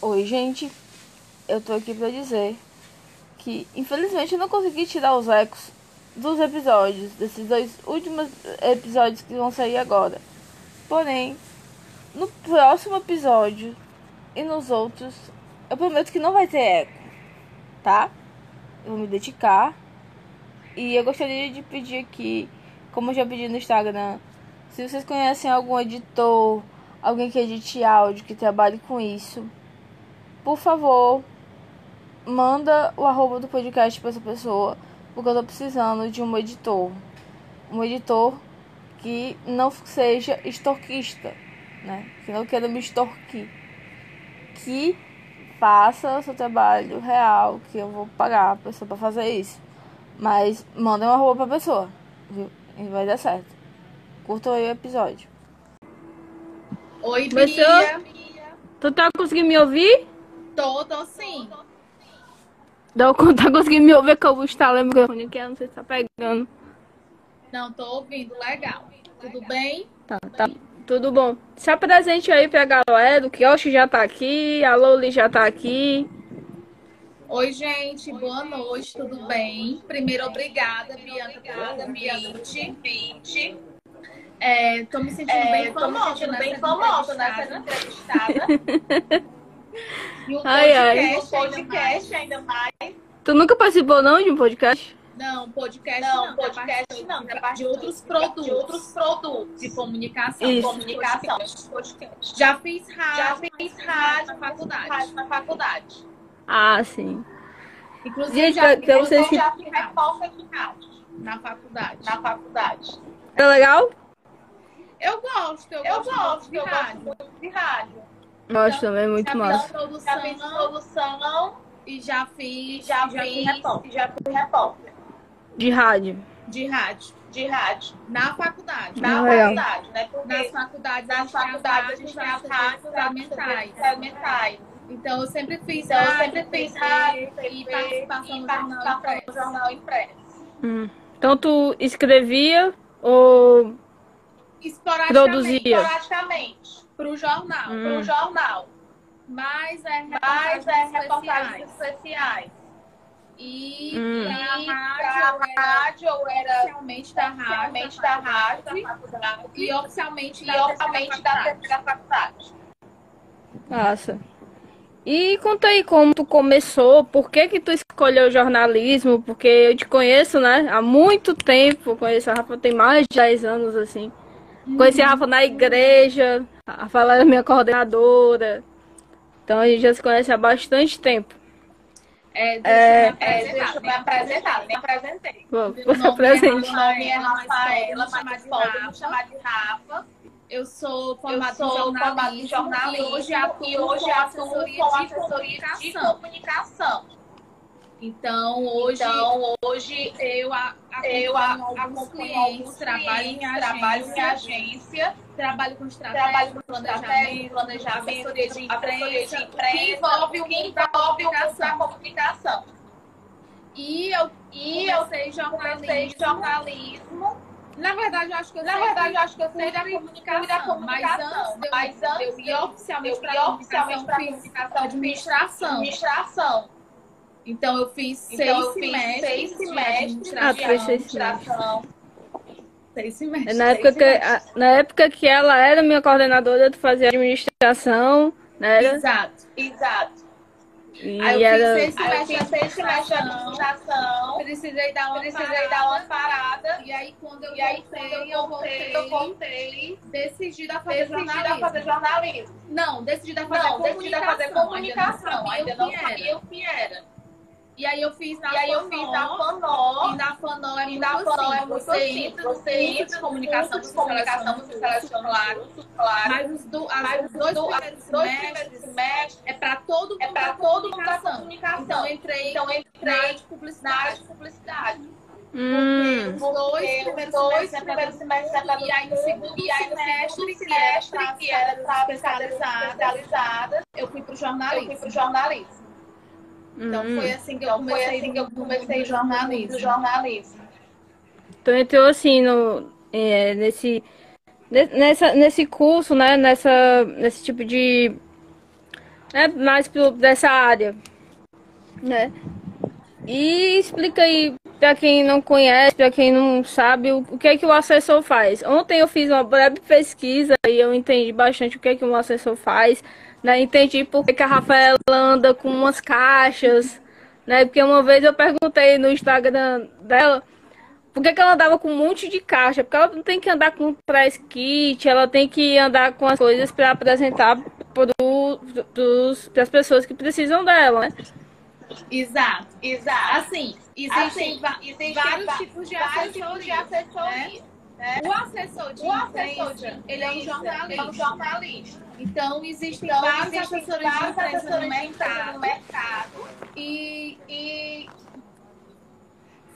Oi, gente. Eu tô aqui pra dizer que, infelizmente, eu não consegui tirar os ecos dos episódios, desses dois últimos episódios que vão sair agora. Porém, no próximo episódio e nos outros, eu prometo que não vai ter eco, tá? Eu vou me dedicar. E eu gostaria de pedir aqui, como eu já pedi no Instagram, se vocês conhecem algum editor, alguém que edite áudio, que trabalhe com isso, por favor, manda o arroba do podcast para essa pessoa, porque eu tô precisando de um editor. Um editor que não seja extorquista, né? Que não queira me extorquir. Que faça o seu trabalho real, que eu vou pagar a pessoa para fazer isso. Mas manda uma roupa pra pessoa, viu? E vai dar certo. Curta aí o episódio. Oi? Bia. Tu tá conseguindo me ouvir? Tô, tô sim. Não, tá conseguindo me ouvir que eu vou instalar o microfone aqui, eu não sei se tá pegando. Não, tô ouvindo. Legal. Tudo bem? Tá, tá. Tudo bom. Se apresente aí pra galera, o Kioshi já tá aqui, a Loli já tá aqui. Oi, gente. Boa noite. Tudo bem? Primeiro, obrigada, Bianca, pelo convite. É, tô me sentindo bem tô me famosa, né? bem famosa nessa entrevistada. entrevistada. E o Ai, ai. O podcast, ainda podcast ainda mais. Tu nunca participou não de um podcast? Não, podcast Não, não. podcast não. De, parte de outros de produtos. outros produtos. De comunicação. Isso. Comunicação. Podcast. Já fiz rádio. Já fiz rádio na faculdade. rádio na faculdade. Ah, sim. Inclusive, Gente, já pra- vocês que- já fiz repórter em rádio na faculdade. na faculdade. Tá legal? Eu gosto, eu, Eu gosto, gosto, de eu gosto rádio. muito de rádio. Gosto também, muito já fiz massa. produção Já fiz produção e já e fiz, já fui fiz repórter e já fui repórter De rádio. de rádio de rádio na faculdade. na Ah, legal. faculdade, né? Porque Nas faculdades, nas faculdades a gente tem as rádios experimentais. Então eu sempre fiz Então eu rádio, sempre fiz rádio, e TV, participação e no jornal participação no impresso. jornal impresso. Hum. Então tu escrevia ou Esporadicamente Produzia. Esporadicamente, pro jornal. Hum. para o jornal. Mas é Mas reportagens é reportagens especiais. especiais. E Hum. E rádio para era rádio eu era oficialmente da rádio, oficialmente da rádio e e, oficialmente e da oficialmente da faculdade. terceira faculdade. Massa. E conta aí como tu começou, por que que tu escolheu jornalismo? Porque eu te conheço, né? Há muito tempo, conheço a Rafa tem mais de 10 anos, assim. Conheci a Rafa na igreja, a Rafa era minha coordenadora. Então a gente já se conhece há bastante tempo. É, deixa É, eu me É, apresentar, deixa eu me apresentar, me apresentei. Meu você nome é apresente. Meu nome é Rafaela, mas podem me chamar de Rafa. Eu sou Eu formada sou em formada jornalismo, em jornalismo e hoje atuo, hoje com atuo assessoria, com de, assessoria de comunicação. comunicação. Então, hoje Então, hoje eu, a, eu acompanho alguns clientes, trabalho em trabalho agência, agência, trabalho com estratégia, trabalho com planejamento, planejamento, assessoria de assessoria imprensa, de imprensa, que envolve o mundo da comunicação. comunicação. E eu E eu comecei jornalismo. jornalismo. Na verdade, eu acho que eu Na verdade, eu acho que eu fui sempre da comunicação, da comunicação, mas antes mas antes eu ir oficialmente para ia a oficialmente comunicação, comunicação, administração. administração. Então eu fiz Então, seis eu fiz semestres seis de semestres Ah, tu de fez seis administração. Seis semestres. Na época, que, a- na época que ela era minha coordenadora, tu fazia administração, né? Era? Exato. Exato. E Aí eu fiz seis semestres de seis semestres de administração. Precisei dar uma Precisei dar uma parada. parada. E aí quando eu E aí, voltei, quando eu voltei, eu voltei, decidi a fazer decidi jornalismo. fazer jornalismo. Não, a fazer Não, decidi a fazer comunicação. comunicação. Ainda não sabia o que era. E aí eu fiz na E aí eu fiz na Fanó. E na Fanó é muito Fanó é muito você simples. Você entra de comunicação, de você comunicação, você seleciona curso, o curso, claro. Mas os, do, as, Mas os dois do- primeiros os dois semestres primeiros semestres é para todo mundo é para todo mundo da comunicação. comunicação. Então eu entrei Então eu na área entrei de na área publicidade. de publicidade. Hum, Os dois dois semestres é para primeiros semestres é para E aí no segundo E aí no semestre, segundo que era semestre, para que era especializadas, eu fui para o eu fui jornalismo. Para. Então hum. foi assim que eu Então comecei, assim que eu comecei no jornalismo. jornalismo. Tu entrou assim no, é, nesse, ne- nessa, nesse curso, né? Nessa, nesse tipo de. É, mais pro, dessa área, né? E explica aí pra quem não conhece, pra quem não sabe, o, o que é que o assessor faz. Ontem eu fiz uma breve pesquisa e eu entendi bastante o que é que um assessor faz, né? Entendi por que que a Rafaela anda com umas caixas, né? Porque uma vez eu perguntei no Instagram dela por que, que ela andava com um monte de caixa? Porque ela não tem que andar com press kit, ela tem que andar com as coisas para apresentar para as pessoas que precisam dela, né? Exato. Exato. Assim, existem Assim, va- existem vários tipos de vários tipos de assessoria. assessoria. Né? O assessor de O assessor imprensa, de ele é um é um jornalista. Então, existem Então, assessores de imprensa assessores no de imprensa mercado. no mercado. E E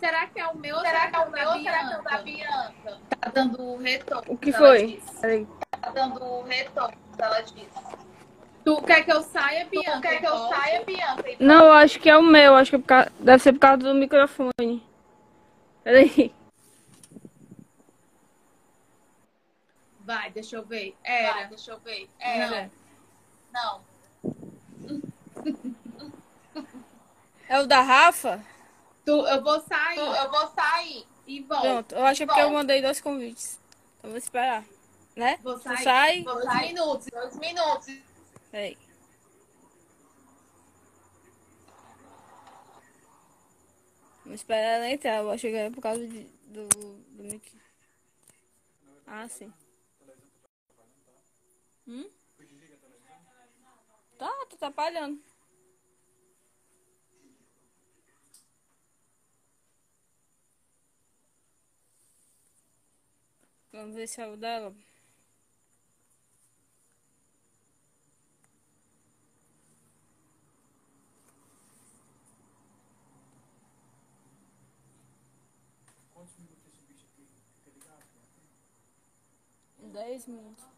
será que é o meu ou será que é o meu ou da será que é o da Bianca? Tá dando retorno. O que foi? Tá dando retorno, ela disse. Tu quer que eu saia, Tu Bianca? quer que eu saia, Bianca? Não, eu acho que é o meu, acho que é por causa- deve ser por causa do microfone. Peraí. Vai, deixa eu ver. Vai, Era. deixa eu ver. Era. Não. Não. É o da Rafa? Tu, eu vou sair Tu- Eu vou sair. e volto. Pronto, eu acho que é porque eu mandei dois convites. Então vou esperar. Né? Vou Tu sair. sai. Vou Dois sair. minutos. Dois minutos. Peraí. Vamos esperar ela entrar. Eu acho que é por causa de- do, do mic. Ah, sim. Hum? Tá, tá atrapalhando. Vamos ver se é o dela. Dez minutos. Dez minutos.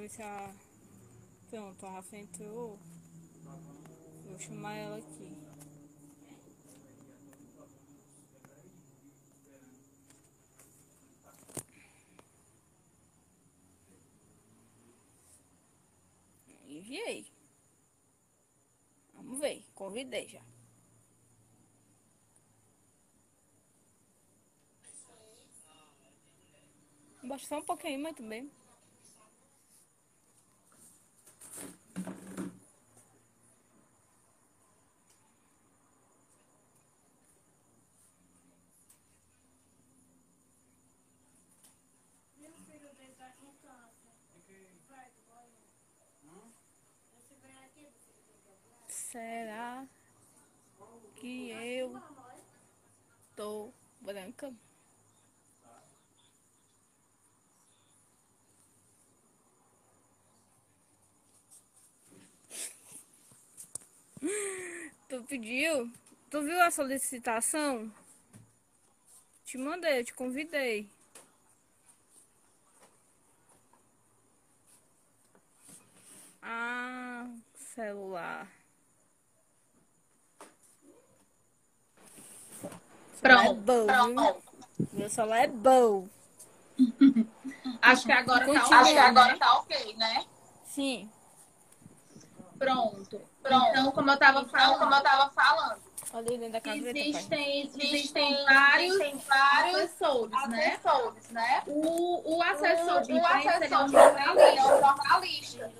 ver se a. Pronto, a Rafa entrou. Vou chamar ela aqui. Enviei. Vamos ver, convidei já. Baixa só um pouquinho, mas também. Será que eu tô branca? Tu pediu? Tu viu a solicitação? Te mandei, eu te convidei. Ah, celular. Celular É Pronto. bom? Pronto. Meu celular é bom. Acho que agora tá Continua. Ok, que agora né? tá ok, né? Sim. Pronto. Pronto. Então, como eu tava Então, como falando, eu tava falando, existem, existem existem vários existem vários assessores, né? assessores, né? O, o assessor de O imprensa é assessor um de imprensa ele jornalista.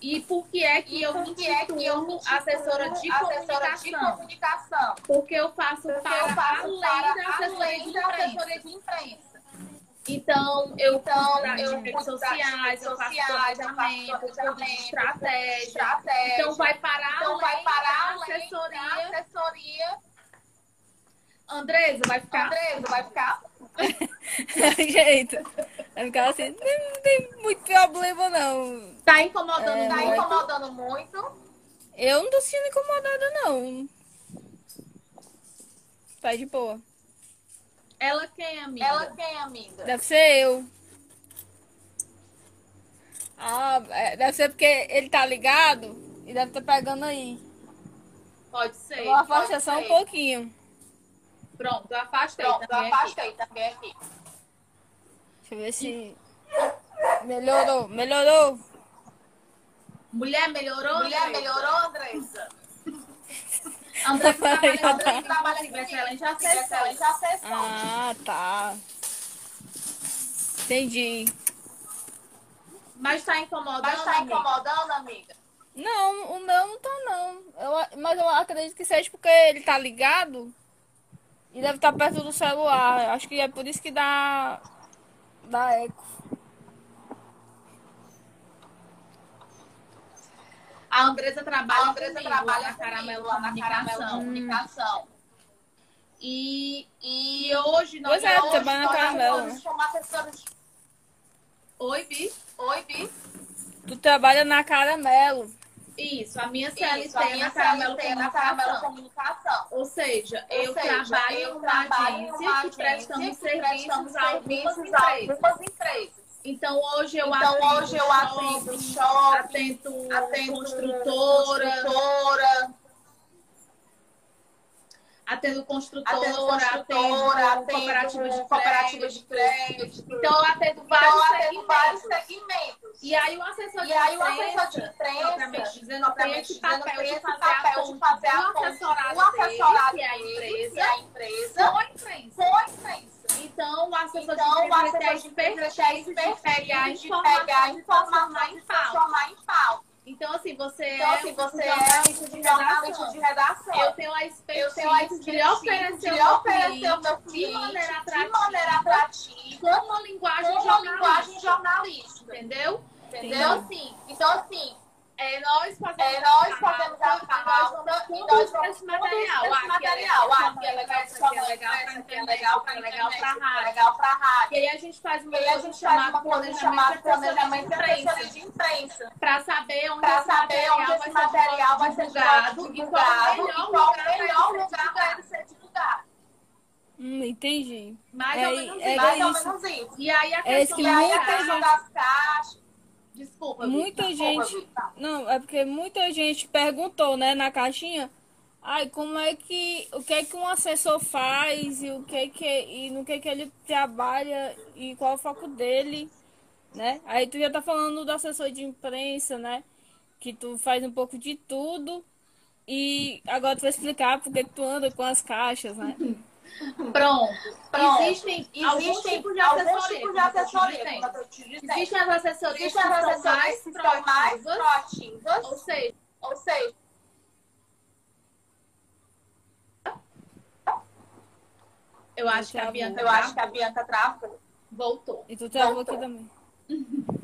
E por que é que eu me que é intitulo assessora de assessora de comunicação? Porque eu faço Porque para eu faço além para da assessoria de assessoria de imprensa. Então, eu Então, cuido eu redes sociais, eu faço planejamento, estratégia. estratégia. Então, vai parar Então, vai parar da assessoria. da assessoria. Andresa, vai ficar? Andresa, vai ficar? Jeito. Vai ficar assim, não, não tem muito problema, não. Tá incomodando É, Tá muito? incomodando muito? Eu não tô sendo incomodada, não. Tá de boa. Ela quem, amiga? Ela quem, amiga? Deve ser eu. Ah, é, deve ser porque ele tá ligado e deve estar pegando aí. Pode ser. Eu vou afastar só um pouquinho. Pronto, eu afastei Pronto, eu também aqui. afastei também aqui. Deixa eu ver se. Melhorou, melhorou. Mulher, melhorou? Mulher, melhorou, Andressa? André trabalha. André trabalha com excelente acessão. Excelente acessão. Ah, tá. Entendi. Mas tá incomodando, Mas tá amiga? incomodando, amiga? Não, o meu não tá, não. Eu, mas eu acredito que seja porque ele tá ligado e deve estar perto do celular. Acho que é por isso que dá. dá eco. A Andresa trabalha, A Andressa comigo, trabalha na Caramelo lá na Caramelo Comunicação. Comunicação. E, e hoje nós Pois é, hoje trabalha na Caramelo. assessores. Oi, Bi. Oi, Bi. Tu trabalha na Caramelo. Isso, a minha CLT Isso, a minha CLT é na Caramelo Comunicação. Ou seja, Ou eu seja, trabalho eu em uma agência que prestamos serviços a algumas empresas. empresas. Então hoje eu Então, atendo hoje eu atendo shopping, atendo, atendo construtora, construtora, atendo construtora, atendo construtora, atendo cooperativa de cooperativas de crédito. Então eu atendo Então, vários eu atendo vários segmentos. E aí o assessor de E aí o imprensa, assessor de propriamente dizendo, propriamente esse papel esse fazer papel a de fazer a ponte assessorado do assessorado dele, que é a dele, empresa, que é a empresa, com a imprensa. com a imprensa. Então, o assessor Então, o de imprensa tem a expertise de pegar informação e transformar em pauta. Então, assim, você Então, é assim, você é jornalista de jornalista de redação. Eu tenho a Eu expertise, tenho a de expertise oferecer de o meu oferecer o meu cliente de maneira de atrativa, maneira atrativa, com uma linguagem com uma linguagem jornalística. jornalística. Entendeu? Entendeu? Então, assim, Então, assim, é, nós fazemos é, nós a fazemos a pauta, e nós vamos esse material. esse é material. legal, Ah, aqui é legal, aqui é legal pra aqui é legal pra aqui é legal internet, pra aqui é rádio. legal pra rádio. E aí a gente faz uma E aí a coisa gente faz chamada uma coisa planejamento chamada de planejamento imprensa. de imprensa. Para saber onde Para esse saber onde esse material vai ser divulgado e qual é o melhor lugar para para ser divulgado. Hum, entendi. Mais É, ou menos é isso. Mais ou isso. menos isso. E aí a É questão que a gente- das caixas. Desculpa, Muita Vitor. gente. Não, é porque muita gente perguntou, né, na caixinha. Ai, como é que. O que é que um assessor faz e o que é que. E no que é que ele trabalha e qual é o foco dele, né? Aí tu já tá falando do assessor de imprensa, né? Que tu faz um pouco de tudo. E agora tu vai explicar por que que tu anda com as caixas, né? Pronto. Pronto. Existem, Existem tipos de alguns assessoria. tipos de assessoria. Existem as assessorias Existem que são mais proativas, proativas, ou seja, ou seja, eu acho que a Travou. Bianca eu acho que a Bianca travou. voltou. E tu travou Voltou. aqui também.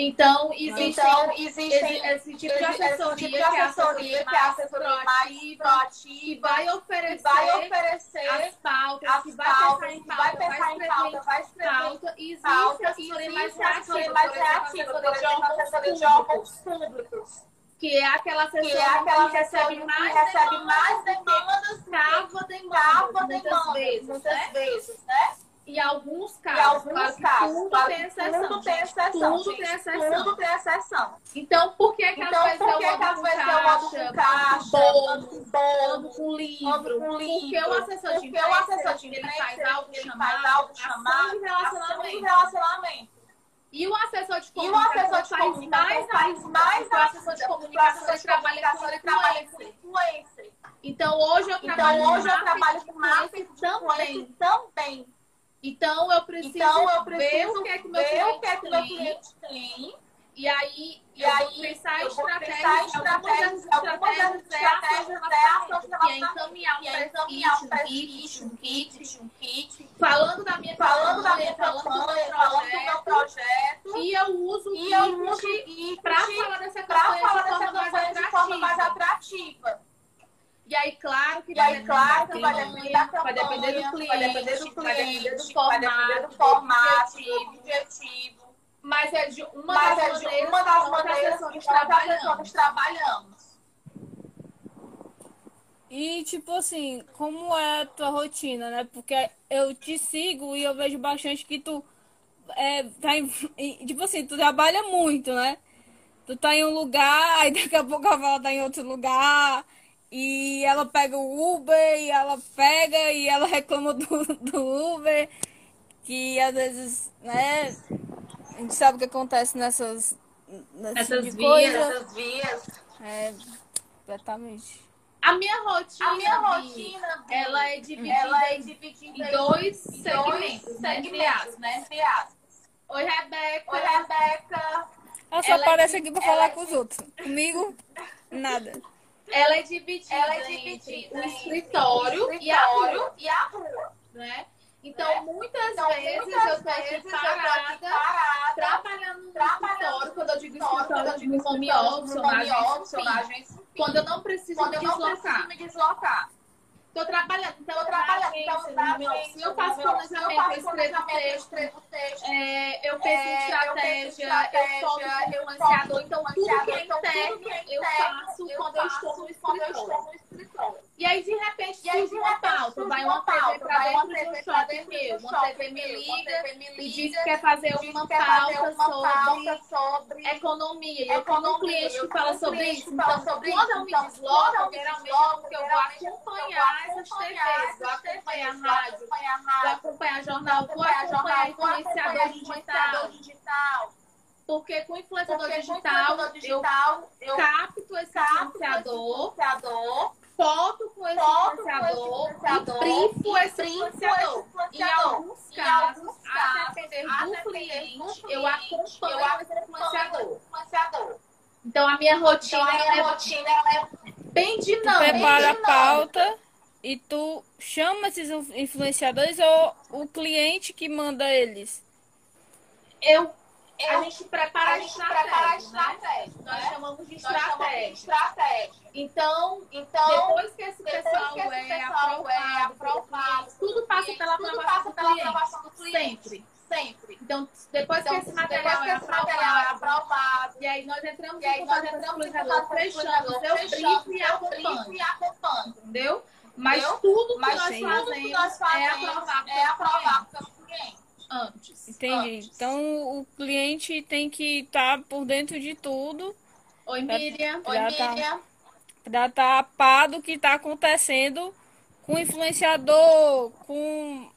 Então, existem Então, esse, existem esse tipo de assessoria, tipo de que é a assessoria, assessoria que é a mais assessoria mais proativa, vai oferecer vai oferecer as pautas, as pautas, que vai pensar em pauta, vai escrever pauta, e existe pauta, a assessoria mais existe assessoria reativa, mais reativa, por assessoria de exemplo, a assessoria de públicos, órgãos públicos, que é aquela assessoria que é aquela que recebe assessoria mais recebe demandas, mais demandas, cava demandas, muitas vezes, muitas né? vezes, né? E alguns E casos, alguns claro que casos, tudo claro tem exceção, tudo tem exceção, tudo gente, tem exceção. tudo tem exceção. Então, por que que Então, às vezes eu ando caixa, com caixa, bolo, com bolo, ando com livro? com Porque livro? o assessor de Porque o assessor imprensa, de ele imprensa, faz algo ele chamado faz algo chamado relacionamento. relacionamento. E o assessor de E o comunicação assessor de faz mais faz mais porque o assessor de comunicação ele trabalha com influencer. influencer. Então, hoje eu trabalho Então, hoje com eu trabalho com marketing também. também. Então, eu preciso, Então, eu ver preciso o que é que o meu ver cliente que é que meu tem. cliente tem. E aí, E eu vou aí, pensar eu vou estratégias, pensar dessas estratégias, estratégias estratégias de que é relacionamento, encaminhar um kit, um kit, um kit, falando da minha falando da minha falando do meu campanha, falando do meu projeto. E eu uso o E eu uso para falar dessa campanha de forma mais atrativa. E aí, claro que E aí, vai claro que depender vai depender da campanha, vai depender do cliente, vai depender do vai depender do cliente, vai depender do formato, formato, do objetivo. objetivo. Mas é de uma Mas das é de maneiras, uma das que nós maneiras que nós trabalhamos. E, tipo assim, como é a tua rotina, né? Porque eu te sigo e eu vejo bastante que tu é, tá em, tipo assim, tu trabalha muito, né? Tu tá em um lugar, aí daqui a pouco a Vala tá em outro lugar, e ela pega o Uber, e ela pega, e ela reclama do, do Uber, que às vezes, né? A gente sabe o que acontece nessas, Essas tipo de vias, coisa. Essas vias. É, completamente. A minha rotina, A minha rotina, ela é dividida ela é em dividida em dois em segmentos, né? Entre aspas. né? Entre aspas. Oi, Rebeca. Oi, Rebeca. Ela só Ela é aparece de- aqui pra falar é com os outros. Comigo, nada. Ela é dividida, Ela é entre dividida o entre escritório, e a rua, e a rua. né? Então, Né? muitas Então, vezes muitas eu tô aqui parada, parada, trabalhando no trabalhando escritório, quando eu digo escritório, eu digo home office, agência, Quando eu não preciso quando eu não preciso me deslocar. Tô trabalhando, então eu trabalhando, então, meu agência, eu faço planejamento, eu escrevo texto, escrevo texto. é, eu penso em É, estratégia, eu no eu influenciador, então tudo que é então, interno é eu faço quando eu estou eu estou no escritório. E aí, de repente, E aí, surge uma pauta, vai uma pauta, uma dentro de um shopping meu, um uma TV me liga e diz que quer fazer uma pauta sobre economia. E eu tenho um cliente que fala sobre isso. Então, sobre quando isso. eu me Então, quando desloco, eu me geralmente desloco, porque eu vou geralmente acompanhar essas TVs, vou acompanhar rádio, vou acompanhar jornal, vou acompanhar influenciador digital. Digital. Porque com influenciador Porque com digital, influenciador eu digital, eu capto esse capto influenciador, influenciador, foto com esse foto com influenciador, influenciador, brifo e esse influenciador. Em alguns Em casos, alguns a depender do depender cliente, do eu acompanho eu esse influenciador. influenciador. Então, a minha Então, rotina a minha é rotina ela é bem Tu dinâmica. prepara a pauta e tu chama esses influ- influenciadores ou o cliente que manda eles? Eu, a Eu- gente prepara a gente prepara a estratégia, né? Nós chamamos de estratégia. estratégia. Então, Então, depois que esse depois pessoal que esse é pessoal é aprovado, aprovado, tudo passa pela tudo aprovação passa do cliente. aprovação do cliente. Sempre. Sempre. Então, depois Então, que esse material é esse material é aprovado, aprovado, e aí nós entramos e aí nós entramos em contato com o fechamos, influenciador, eu fechamos, briefo e acompanho. Entendeu? Mas tudo que nós fazemos, que nós fazemos é aprovado é aprovado pelo cliente. Antes. Entendi. Antes. Então o cliente tem que estar por dentro de tudo Oi, Miriam. Oi, Já tá. Miriam. para estar a par do que está acontecendo com o influenciador, com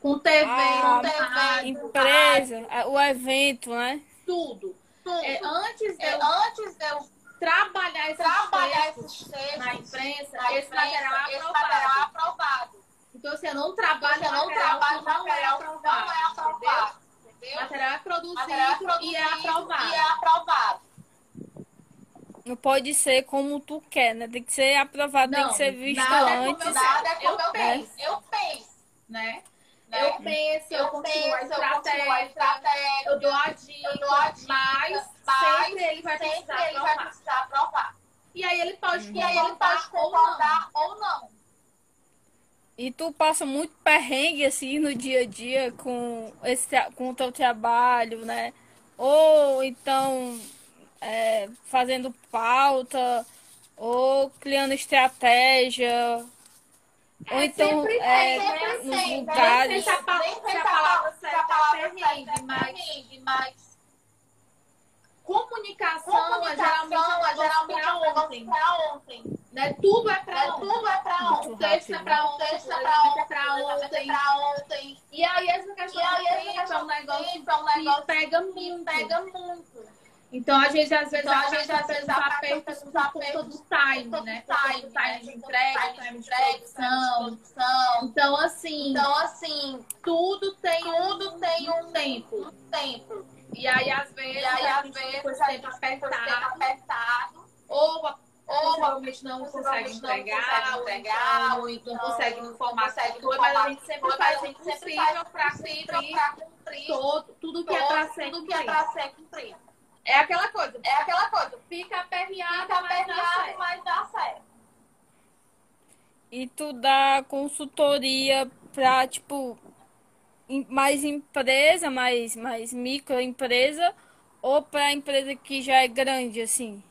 Com TV, Ah, com TV, a empresa, a- o evento, né? tudo. Tudo. É, antes de É, eu antes de eu trabalhar esses trabalhar textos esses textos na imprensa, na esse material é aprovado. é aprovado. Então, assim, eu não trabalho Você não material trabalha não é material que não é aprovado, entendeu? aprovado. Material é produzido, Material é produzido e é aprovado. E é aprovado. Não pode ser como tu quer, né? Tem que ser aprovado, tem Não, que ser visto nada é como antes. eu Nada é Eu como eu penso. penso. Eu penso. né? né? Eu penso, eu, Eu continuo penso, a eu estratégia, eu dou a dica, Eu dou a dica, mas, mas sempre ele vai Sempre precisar ele vai aprovar. precisar aprovar. E aí ele pode E aí ele pode concordar ou não. ou não. E tu passa muito perrengue assim no dia a dia com esse com o teu trabalho, né? Ou então é, fazendo pauta, ou criando estratégia, ou É, então sempre é, né? nos Sempre, lugares. Nem sei se a pa- Nem se sei a comunicação, é comunicação geralmente um é geralmente um negócio ontem. pra ontem. Né? Tudo é pra Né? ontem. Tudo é Muito ontem. O texto é O ontem, texto é é ontem. é ontem. ontem. E aí essa questão E aí, essa é um negócio tempo é um que negócio pega que muito. pega muito. Então a gente às vezes Então, a gente, às vezes, aperta conta apertos do time, né? time, time de né? entrega, Time de produção. Então, assim, Então, assim, tudo tem tudo tem um tempo. um tempo. E aí, às vezes, E aí, a às gente vezes, tempo tem tempo apertado, apertado, ou a ou possivelmente não consegue não entregar, consegue ou entregar, então ou não então consegue no formato consegue que no foi, mas a gente sempre faz o gente sempre possível faz para cumprir todo, tudo que é para ser tudo que é cumprido. pra ser cumprido. É aquela coisa, É aquela coisa, fica aperreado, fica mas dá mas dá certo. E tu dá consultoria pra, tipo, mais empresa, mais, mais microempresa, ou pra empresa que já é grande, assim?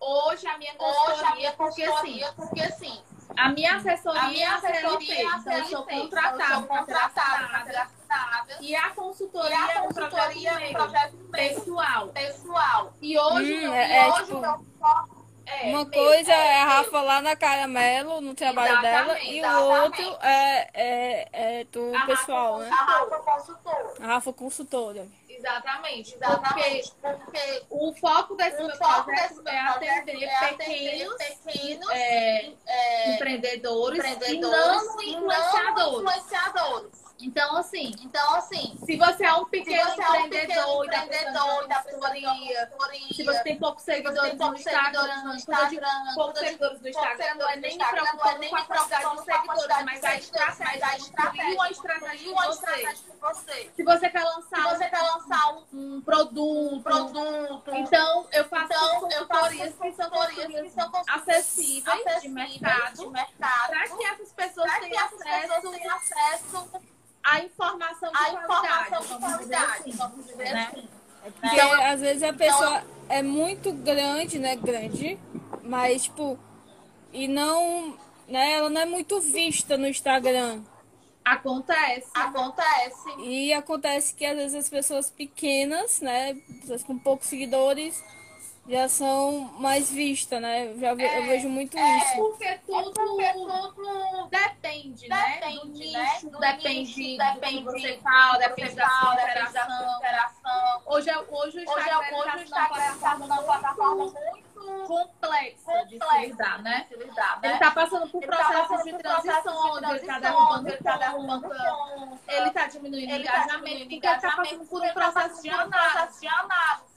Hoje a minha Hoje a consultoria, porque assim, porque assim, a minha assessoria, a minha assessoria é a então eu sou contratada, eu sou contratada para para. E a E consultoria a é um consultoria é um projeto projeto pessoal. pessoal. E hoje, Hum, é- e é hoje tipo- foco é Uma coisa é a meu. Rafa lá na Caramelo, no trabalho dela, Exatamente, e o exatamente. outro é, é, é do A pessoal, Rafa né? A Rafa consultora. A Rafa consultora. Exatamente. Exatamente. Porque Porque o foco desse o meu foco projeto é projeto atender é atender pequenos pequenos é, é, empreendedores, empreendedores e não influenciadores. não influenciadores. Então, assim, Então, assim, se você é um se pequeno você é um empreendedor pequeno empreendedor consultoria, consultoria, se você tem poucos se seguidores poucos seguidores Instagram, no Instagram, poucos seguidores no Instagram, não é nem me Instagram, não é preocupando nem com a me quantidade de preocupando com seguidores, mas a estratégia, uma estratégia de você. Se você quer Se lançar você quer lançar um produto, produto, então eu faço então eu faço consultorias que são consultorias acessíveis de mercado, para que essas pessoas tenham acesso à informação de à qualidade, informação de qualidade, assim. vamos dizer né? assim. Porque às vezes a pessoa é muito grande, né? Grande, mas tipo, e não, né? Ela não é muito vista no Instagram. Acontece. Acontece. E acontece que às vezes as pessoas pequenas, né? Pessoas com poucos seguidores já são mais vistas, né? Eu, já ve- eu vejo muito É isso. porque tudo, Porque tudo depende, né? Do depende, nicho, né? Do depende nicho, do que depende você fala, depende você da sua fala, depende da sua interação. interação. Hoje, é- hoje o Hoje, é- Instagram hoje o está está numa numa plataforma muito muito complexa de se complexa lidar, né? de se lidar, né? Ele está passando por tá processos passando de por processos de transições, ele está transição, derrubando ele tá derrubando ele está diminuindo tá engajamento, porque ele está passando por um tá processo de análise.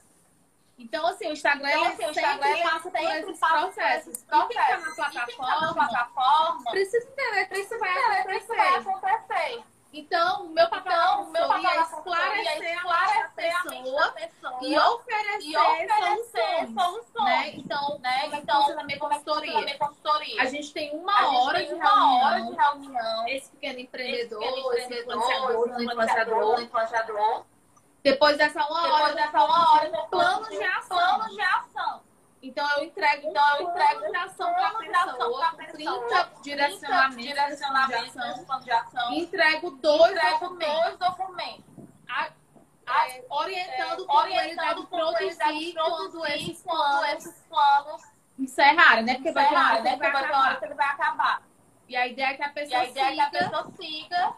Processo. Então, assim, o Instagram Então, ele assim, o sempre Instagram, ele passa por sempre esses processos. E quem está na plataforma plataforma precisa entender que isso vai isso vai acontecer. Então, o meu papel Então, meu papel consultoria é consultoria é esclarecer a esclarecer a pessoa pessoa e oferecer, e oferecer soluções. soluções. Né? Então, Né? como é Então, a minha como é consultoria? consultoria? A gente tem uma hora tem de uma hora de reunião. reunião. Esse pequeno empreendedor, Esse pequeno influenciador, esse influenciador, influenciador. influenciador. Depois dessa uma hora, Depois dessa uma hora, um plano de ação. Plano de ação. Então, eu entrego Então, eu entrego de ação para a plano de ação pessoa, pra com pessoa, 30 direcionamentos, direcionamentos, de ação. plano de ação. Entrego dois Entrego documentos. dois documentos. a- A- é, orientando é, como ele orientando ele deve produzir quando produzir esses planos esses planos encerrarem, né? Porque vai ter uma hora que né? ele vai hora acabar. vai acabar. E a ideia é que a pessoa é que a siga pessoa siga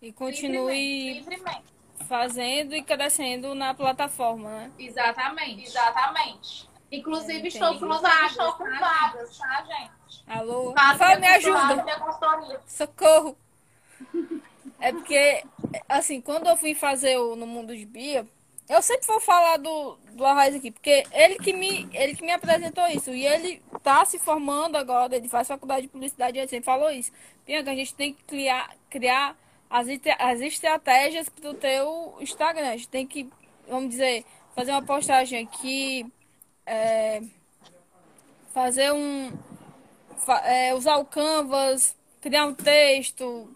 E continue livremente. Fazendo e crescendo na plataforma, né? Exatamente. Exatamente. Inclusive, É, estou com vagas, estou com tá, vagas, tá, gente? Alô? Fala, Fala, me ajuda. Socorro! É porque, assim, quando eu fui fazer o No Mundo de Bia, eu sempre vou falar do, do Arraiz aqui, porque ele que, me, ele que me apresentou isso. E ele tá se formando agora, ele faz faculdade de publicidade, ele sempre falou isso. Bianca, a gente tem que criar, criar as, as estratégias pro teu Instagram. A gente tem que, vamos dizer, fazer uma postagem aqui, é, fazer um fa- é, usar o Canvas, criar um texto,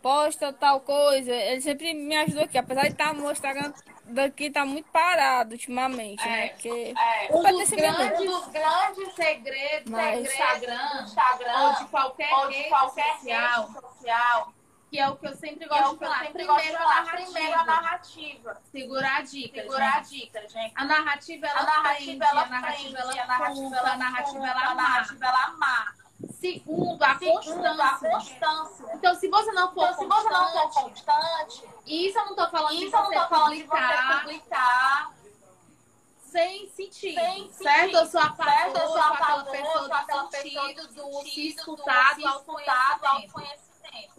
posta tal coisa. Ele sempre me ajudou aqui, apesar de estar o Instagram daqui tá muito parado ultimamente, né? É. Porque É. Um dos grandes, Um dos grandes segredos Mas- do Instagram, do Instagram ou de qualquer ou de rede qualquer social, rede social, que é o que eu sempre é gosto o de falar. sempre gosto de Primeiro, a narrativa. Primeiro a narrativa. Segurar a dica. Segurar a gente. dica, gente. A narrativa, ela A narrativa, prende, ela a narrativa, prende, ela a narrativa, conta, ela a narrativa, ela a narrativa, ela amarra. Segundo, a Segundo, a constância. constância. Então, se você não for Então, se você não for constante, constante, isso eu não tô falando de isso não você tô falando de você publicar publicar sem sentido, sem certo? sentido. Eu sou a favor? Eu sou a aquela favor, pessoa sou aquela do pessoa do se sentido, do do se escutar, do autoconhecimento.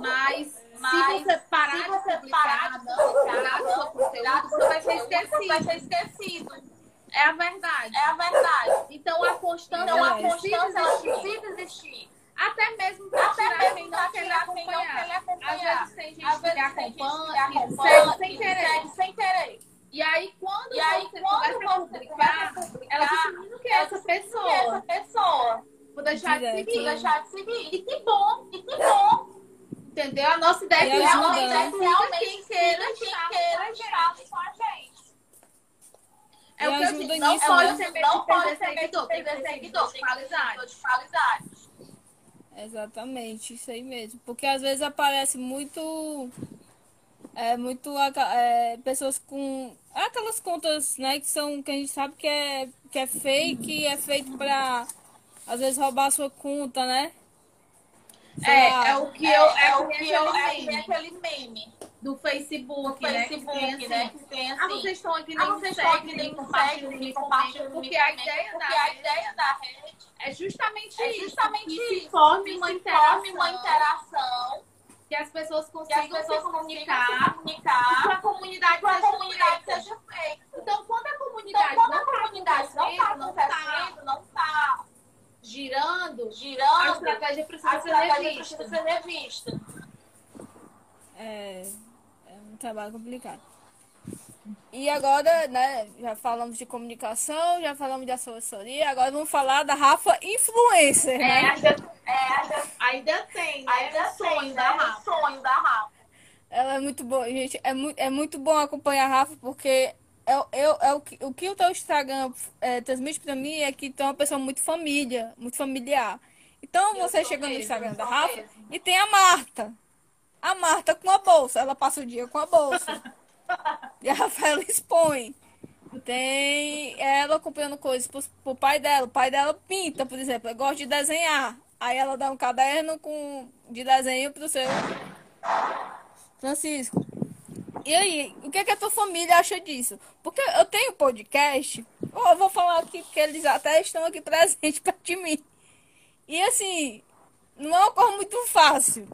Mas, Mas, se você parar se você de não publicar, parar de não conteúdo, você vai ser Você vai ser esquecido. É a verdade. É a verdade. Então a constância Então, a constância ela precisa existir. Até mesmo para Até tirar quem não quer não quer acompanhar. Às vezes tem gente Às vezes que acompanha, que acompanha, segue sem que querer. segue sem querer. E aí, quando E aí, você quando começa publicar, publicar, ela diz, menino, que é essa Que essa pessoa? pessoa. Vou deixar de seguir. Deixar de seguir. E que bom, e que bom. Entendeu? A nossa ideia é realmente realmente quem queira queira com a gente. com a gente. É o que eu digo, não pode né? ser Não de pode perder ser seguidor, tem que perder ter seguidor, de tem que ter qualidade. Exatamente, isso aí mesmo. Porque às vezes aparece muito. É, muito é, pessoas com. Aquelas contas, né, que são. que a gente sabe que é, que é fake, é feito pra. Às vezes roubar a sua conta, né? É, é o que É, eu, é é o que eu, é aquele meme do Facebook, do né? Facebook, que tem né? assim, Que tem Ah, assim. vocês estão aqui, Ah, nem vocês me estão aqui, nem compartilham, me compartilham, porque a ideia porque da a rede ideia da rede é justamente é isso, justamente isso, forme que uma se forme uma interação, que as pessoas que as consigam pessoas se consigam se comunicar, comunicar, para a comunidade para a seja comunidade feita. seja feita. Então, quando a Então, comunidade quando não a está comunidade não está acontecendo, não está está girando, a girando, estratégia a precisa ser estratégia revista. precisa ser revista. É, é um trabalho complicado. E agora, né, já falamos de comunicação, já falamos de assessoria, agora vamos falar da Rafa Influencer, É, né? ainda, É, ainda tem, né? ainda o sonho tem, da né, Rafa. o sonho da Rafa. Ela é muito boa, gente. É muito, é muito bom acompanhar a Rafa, porque eu, eu, é o, que, o teu Instagram é, transmite pra mim é que tu é uma pessoa muito família, muito familiar. Então Eu você chega no mesmo, Instagram eu da Rafa mesmo. e tem a Marta. A Marta com a bolsa. Ela passa o dia com a bolsa. e a Rafaela expõe. Tem ela acompanhando coisas pro, pro pai dela. O pai dela pinta, por exemplo. Ela gosta de desenhar. Aí ela dá um caderno com, de desenho pro seu Francisco. E aí, o que, é que a tua família acha disso? Porque eu tenho podcast, eu vou falar aqui, porque eles até estão aqui presentes perto de mim. E assim, não é uma coisa muito fácil,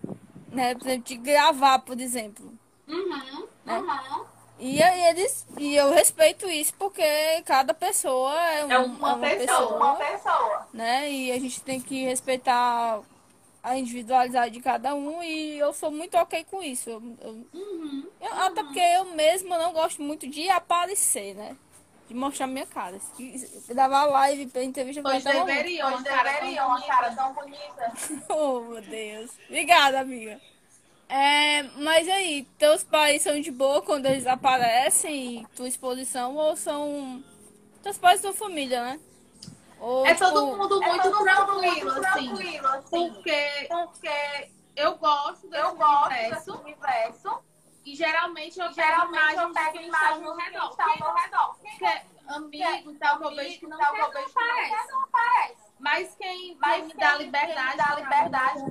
né? Por exemplo, de gravar, por exemplo. Uhum, Né? uhum. E aí eles, e eu respeito isso, porque cada pessoa é, um- É uma pessoa, Uma pessoa. né? E a gente tem que respeitar a individualidade de cada um e eu sou muito ok com isso. Eu, eu- Uhum. eu- até porque eu mesma não gosto muito de aparecer, né? De mostrar minha cara. Gravar live pra entrevista Pois deveriam, Pois uma cara tão uma cara bonita. tão bonita. Oh, meu Deus. Obrigada, amiga. É, mas aí, teus pais são de boa quando eles aparecem em tua exposição ou são teus pais são família, né? Ou, É tipo, todo mundo É muito todo mundo tranquilo, muito assim. tranquilo, assim. Porque Porque eu gosto desse eu gosto universo desse universo. e geralmente eu Geralmente eu imagens de pego quem está imagens no de quem redor. está ao meu redor. Porque é amigo tal, que eu vejo que não Tal, quer, que eu não aparece. não aparece. Mas quem, Mas quem me quem- dá quem liberdade, dá liberdade no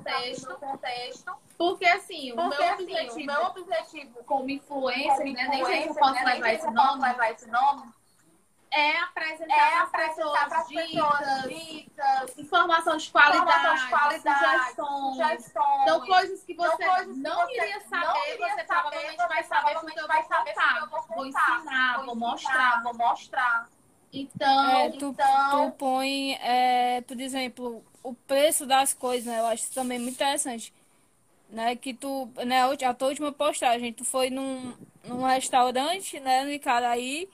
no contexto. Porque assim, o Porque meu assim, objetivo meu objetivo como influencer, como né, nem sei se eu posso né, levar esse nome, levar esse nome, é apresentar é para as apresentar para as pessoas pessoas dicas, informação de informação qualidade, de qualidade, sugestões. sugestões. Então, coisas que Então, você coisas que não você iria saber, não você saber, provavelmente você vai saber porque eu vou provavelmente vai saber porque contar. eu vou ensinar, vou ensinar, mostrar. Vou mostrar. Então, É, tu, então- tu põe, é, por exemplo, o preço das coisas, né? Eu acho isso também muito interessante. Né? Que tu, né, a tua última postagem, tu foi num, num restaurante, né, no Icaraí,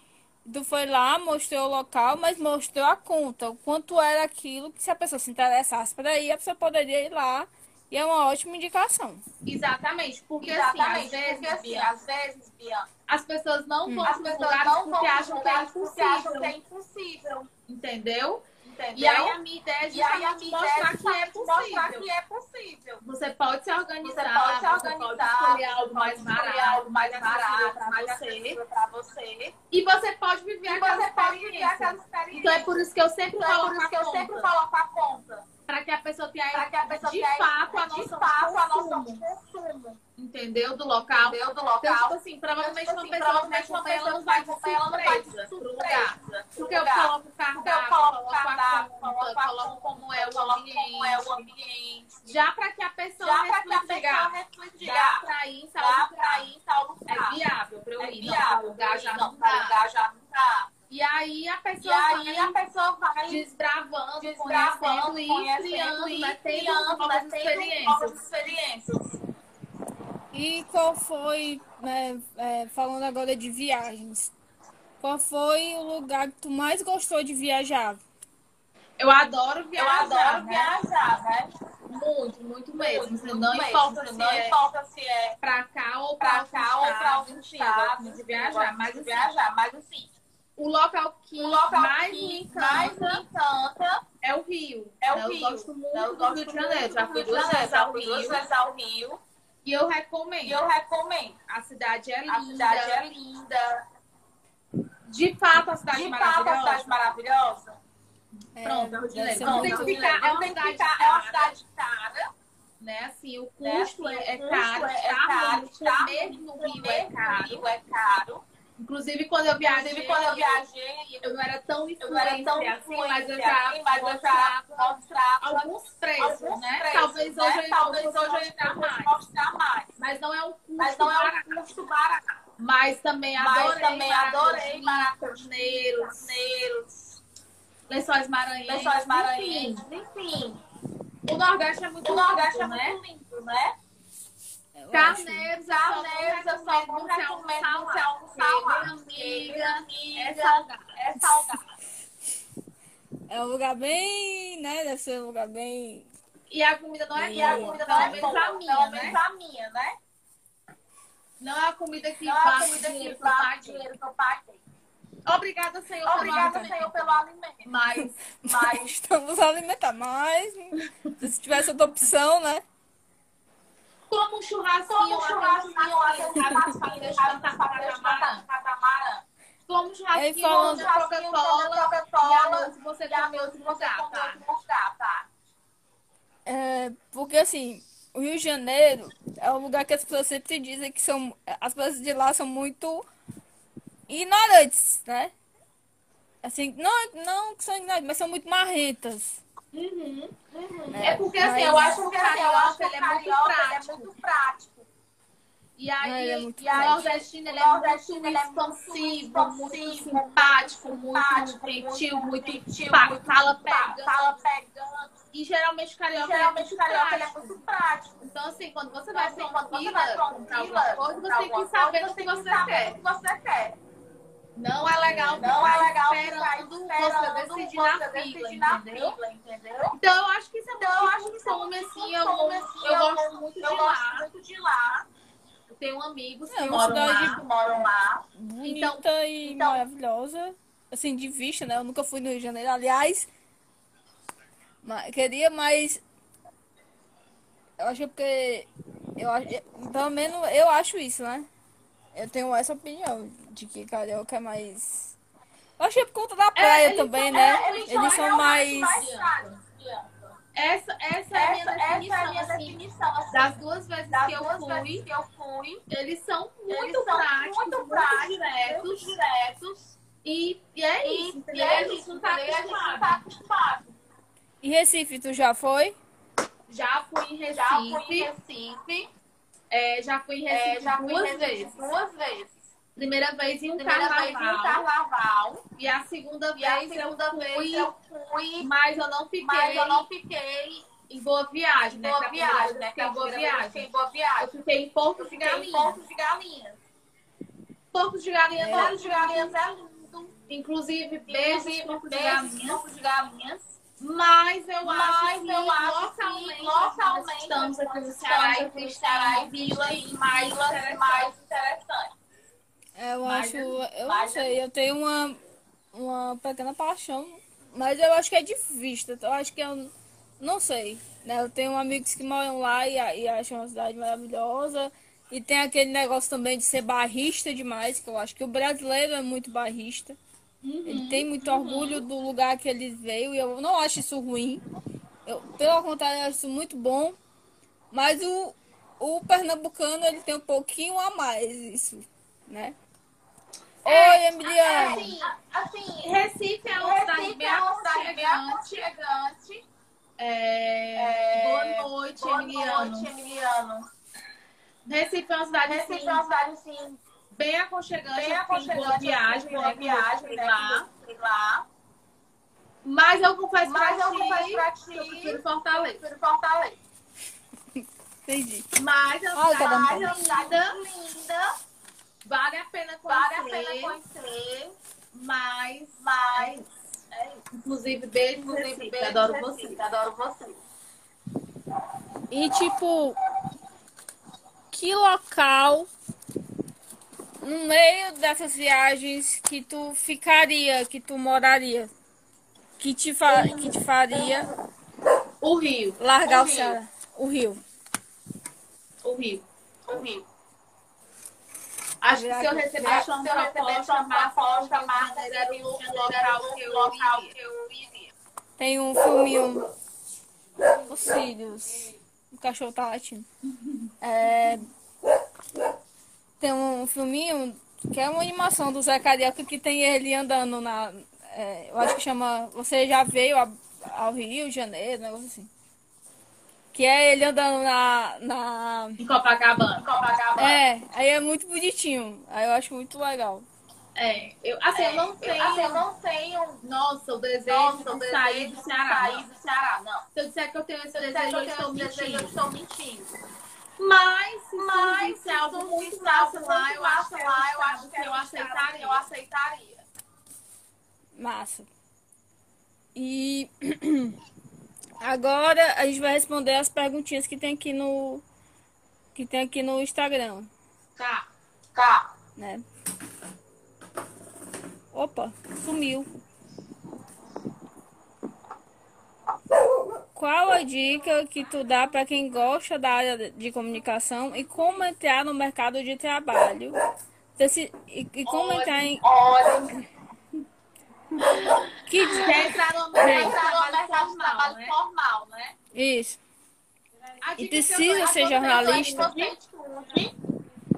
tu foi lá, mostrou o local, mas mostrou a conta, o quanto era aquilo, que se a pessoa se interessasse para ir, a pessoa poderia ir lá, e é uma ótima indicação. exatamente, porque Exatamente, assim, às vezes, porque assim, Bia, às vezes, Bia, as pessoas não vão as pessoas lugares não vão porque para acham que é lugares porque acham que é impossível, entendeu? Entendeu? E aí a minha ideia é aí a justamente mostrar é que é justamente mostrar possível. que é possível. Você pode se organizar, Você pode se organizar, escolher algo mais pode barato, algo mais barato, para mais você. acessível para você. E você pode viver E aquela você pode viver experiência. aquela experiência. Então é por isso que eu sempre Então é coloco por isso que eu sempre coloco a conta. Para que a pessoa tenha Para a pessoa de tenha, fato a de fato, a noção consumo. entendeu? Do local. Entendeu? Do Então, tipo local. assim, provavelmente Tipo uma assim, pessoa provavelmente uma pessoa não vai de ela não vai de surpresa pro surpresa lugar. Porque eu lugar. coloco o Porque eu cardápio, coloco o cardápio, coloco como é o ambiente. como é o ambiente. Já para que a pessoa Já para que a reflita, pessoa diga, reflita, dá pra ir em tal dá lugar. pra e aí a pessoa, aí vai, a pessoa vai desbravando, desbravando conhecendo, conhecendo e ampliando, tendo novas experiências. novas experiências. E qual foi, né, é, falando agora de viagens, qual foi o lugar que tu mais gostou de viajar? Eu adoro viajar. Eu adoro né? viajar, né? Muito, muito mesmo. Muito, muito não, mesmo. Importa se não é importa se é pra cá ou pra, pra cá ou pra algum estado, de viajar, mas de assim, viajar, mas assim o local que o local mais que me mais encanta me encanta é o Rio. é o Eu Rio. gosto muito Eu do gosto Rio de Janeiro. Já do fui Rio de duas Janeiro, vezes ao fui duas Rio. vezes ao Rio. E eu recomendo. E eu recomendo. A cidade é linda. A cidade é linda. De fato, a cidade De é fato, a maravilhosa. cidade maravilhosa. É, Pronto, é o deve Janeiro. ser Não, muito- tem que ficar- Não é uma cidade ficar, é uma cara. cidade cara. Né? Assim, o né? custo Assim, é, é o custo caro. é estar caro, no- estar comer no Rio é caro. Rio é caro. Inclusive, quando eu viajei, Inclusive, quando eu viajei, eu não era tão eu não era influente tão assim, mas eu influente já, assim, mas eu já mostrava alguns preços, alguns né? preços, Talvez né? hoje Talvez hoje eu mostrar fosse mais. mostrar mais. Mas não é um custo Mas não é barato. um custo barato. Mas também Mas adorei, também adorei maracaneiros, Carneiros, lençóis maranhenses, lençóis enfim. maranhenses, enfim. O Nordeste é muito O Nordeste é lindo, né? muito lindo, né? Eu. Carneiros, Carneiros, eu só lá. minha porque, amiga, é amiga, salgado. É salgado. É um lugar bem, né? Deve ser um lugar bem. E a comida não é E a comida pelo não é menos boa, a pelo minha, menos né? a minha, né? Não é a comida que é comida dinheiro que eu dinheiro que eu paguei. Obrigada, Senhor, pelo Obrigada, alimento. Senhor, pelo alimento. Mas Mas Estamos a alimentar, mas se tivesse outra opção, né? Como um churrasquinho, um churrasquinho lá de camarão. catamarã. Como um churrasquinho, de Coca-Cola, e Coca-Cola, e a noite você lugar, come tá? outro lugar, tá? É, porque assim, o Rio de Janeiro é um lugar que as pessoas sempre dizem que são. As pessoas de lá são muito ignorantes, né? Assim, não, não que são ignorantes, mas são muito marrentas. Uhum. né? É porque assim, eu acho que o assim, eu acho carioca que ele é muito ele é prático. muito prático. E aí, é muito e prático. o nordestino ele O é nordestino, muito ele é muito expansivo, muito simpático, muito gentil, muito muito fala pegando. Fala pegando. E geralmente o carioca geralmente é muito carioca ele é prático. muito prático. Então, assim, quando você Então, vai assim, pra quando uma comprar alguma coisa, você tem que saber o que você quer. Não é legal Não é ficar legal esperando ficar você esperando decidir na fila, na entendeu? fila, entendeu? Então, eu acho que isso é Então, eu muito acho que isso é costume, muito assim, eu, assim, eu eu gosto muito de Eu gosto lá. muito de lá. Eu tenho amigos É que uma moram lá. Que moram lá. Bonita e então- maravilhosa. Assim, de vista, né? Eu nunca fui no Rio de Janeiro. Aliás, queria, mas. Eu acho que é porque. Eu acho, pelo menos eu acho isso, né? Eu tenho essa opinião de que carioca é mais. Eu acho que é por conta da praia eles também, são- né? é, eles, eles são, são mais. práticos, Bianca. Essa, essa é a minha Essa, essa é a definição, minha assim, definição. assim, das duas vezes das que eu duas fui. vezes que eu fui. Eles são muito Eles são práticos, muito muito, práticos, diretos. muito diretos. E, e é E, isso, e é a gente isso, não tá entendeu? A gente não acostumado. tá acostumado. E Recife, tu já foi? Já fui em Recife, Já fui em Recife. é, já fui em Recife é, já fui duas em Recife vezes. duas vezes. Primeira vez em um Primeira carnaval. em carnaval. E a segunda E a vez segunda eu vez fui, eu fui, mas eu não fiquei, mas eu não fiquei em Boa Viagem, em né? Boa a Viagem, né? eu a em Boa eu Viagem. em Boa Eu Viagem. fiquei em Porto Eu de fiquei em Galinhas. Porto de Galinhas. Porto de Galinhas é Porto de Galinhas lindo. é lindo. Inclusive, beijos Porto de Galinhas. Porto de Galinhas. Mas eu Mas acho que eu acho localmente, que localmente estamos aqui no Ceará no Ceará e mais, mais interessantes. É, Eu Mas acho, eu não mas- sei, eu tenho uma, uma pequena paixão, mas eu acho que é de vista, eu acho que eu não sei, né? Eu tenho amigos que moram lá e, e acham uma cidade maravilhosa, e tem aquele negócio também de ser barrista demais, que eu acho que o brasileiro é muito barrista. Ele tem muito orgulho do lugar que ele veio, e eu não acho isso ruim. Eu, pelo contrário, eu acho isso muito bom. Mas o, o pernambucano, ele tem um pouquinho a mais isso, né? Oi, Emiliano. Assim, assim, Recife é uma cidade Recife bem é uma cidade bem aconchegante. É, É, Boa noite, Boa Emiliano. noite, Emiliano. Recife é uma cidade Recife assim, é uma cidade, assim, bem aconchegante, bem assim, aconchegante. boa viagem, boa né? viagem, né? lá. Mas eu confesso Mas pra eu ti confesso pra ti que eu prefiro eu Fortaleza. prefiro Fortaleza. Entendi. Mas é um cidade linda, linda. Vale a pena Vale conhecer. a pena conhecer, Mas, mas inclusive, beijo, inclusive, Recife, beijo, adoro Recife, você. Adoro você. E tipo, que local no meio dessas viagens que tu ficaria, que tu moraria, que te, fa que te faria O Rio, largar O o, Rio. Ceará, o Rio? o Rio. O Rio. Acho que se eu Acho que Se eu uma massa, proposta era seria um um local que eu local iria. que eu iria. Tem um filminho, os filhos, o cachorro tá latindo. É, tem um filminho que é uma animação do Zé Carioca que tem ele andando na. é, eu acho que chama. Você já veio a- ao Rio de Janeiro, um negócio assim. Que é ele andando na. na Em Copacabana. Copacabana. é, aí é muito bonitinho. Aí eu acho muito legal. É, eu, assim, eu não Eu, tenho. assim, eu não tenho Nossa, o desejo nossa, o de sair desejo do de Ceará. sair do Ceará. Não. Se eu disser que eu tenho esse Se eu desejo, eu eu tenho esse desejo, eu mentindo. estou mentindo. Mas, se Mas, se algo muito massa lá, eu acho lá, é eu acho que eu é aceitaria. eu aceitaria. Massa. E agora a gente vai responder as perguntinhas que tem aqui no que tem aqui no Instagram, Tá. Tá. né? Opa, sumiu. Qual a dica que tu dá para quem gosta da área de comunicação e como entrar no mercado de trabalho? E, e como entrar em Olha, que Quer entrar no Bem. mercado de entrar no trabalho né? formal, né? isso? E precisa é ser jornalista?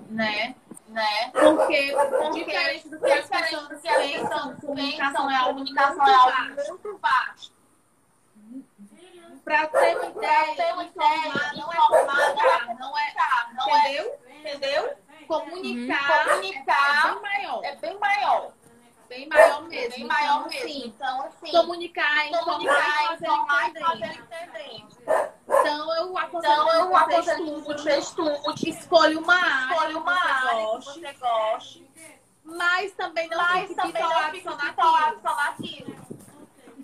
Né? né? Porque, Porque, diferente do que as pessoas pensam, comunicação é pensam, algo comunicação muito é algo muito vasto. Pra ter uma ideia, ter uma informar ideia, não é não é, Não é, entendeu? entendeu? Comunicar, Comunicar é bem maior, é bem maior. Bem maior mesmo. bem maior Então, mesmo. assim, Então, assim, comunicar, comunicar, e fazer informar e entender. fazer entender. Então eu aconselho Então, eu que você aconselho que estude, você estude, escolha uma área, escolha uma área que você goste, mas também não mas fique também bitolado só naquilo.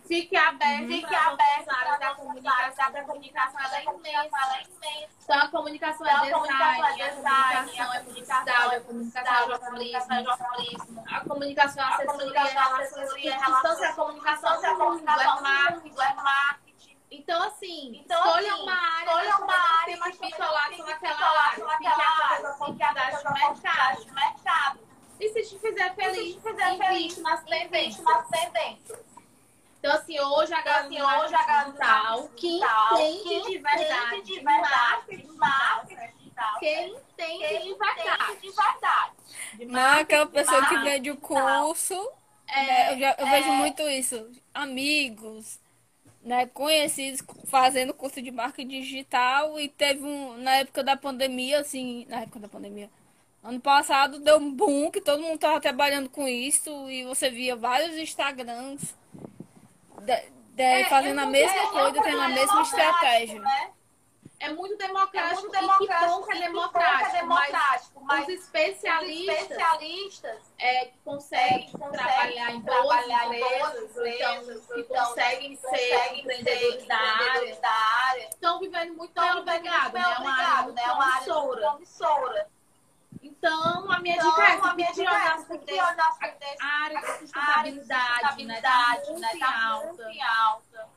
Fique aberto Fique para aberto para A comunicação ela é comunicação, é imensa. Então a comunicação Então, é a é design, a a comunicação é comunicação publicidade, é a comunicação é a jornalismo, é jornalismo. a comunicação é A assessoria, é relações. Então, a comunicação Então, a é comunicação é marketing. é marketing. Então, assim, Então, escolha assim, uma área, escolha mas uma área, fique mas só fique naquela bitolado área. Fique Fique oportunidades aberto de mercado. E se te fizer feliz, se fizer investe feliz, nas investe tendências. Então, assim, hoje a Assim, do hoje a galera do digital, marketing que digital, entende de verdade, de de verdade, de marketing quem entende quem de verdade. de verdade. De Não é aquela pessoa que vende o curso. É, né? Eu, já, eu vejo é. muito isso. Amigos, né, conhecidos fazendo curso de marketing digital e teve um na época da pandemia, assim, na época da pandemia. Ano passado deu um boom que todo mundo tava trabalhando com isso e você via vários Instagrams de- de- É, fazendo é a mesma é coisa, tendo a mesma estratégia. Né? É muito É democrático, muito e é democrático, e bom que é democrático, democrático, mas mas os os especialistas especialistas é, que conseguem que conseguem trabalhar em boas trabalhar empresas, ou então, empresas, que então, conseguem ser conseguem empreendedores ser da área, empreendedores da área. estão vivendo muito bem obrigado, né? É uma área obrigado, muito né? É uma área muito promissora. Então, a minha Então, dica é a essa, minha fique dica é essa. A área de A área de sustentabilidade, né? Tá muito né? Tá alta. muito em alta.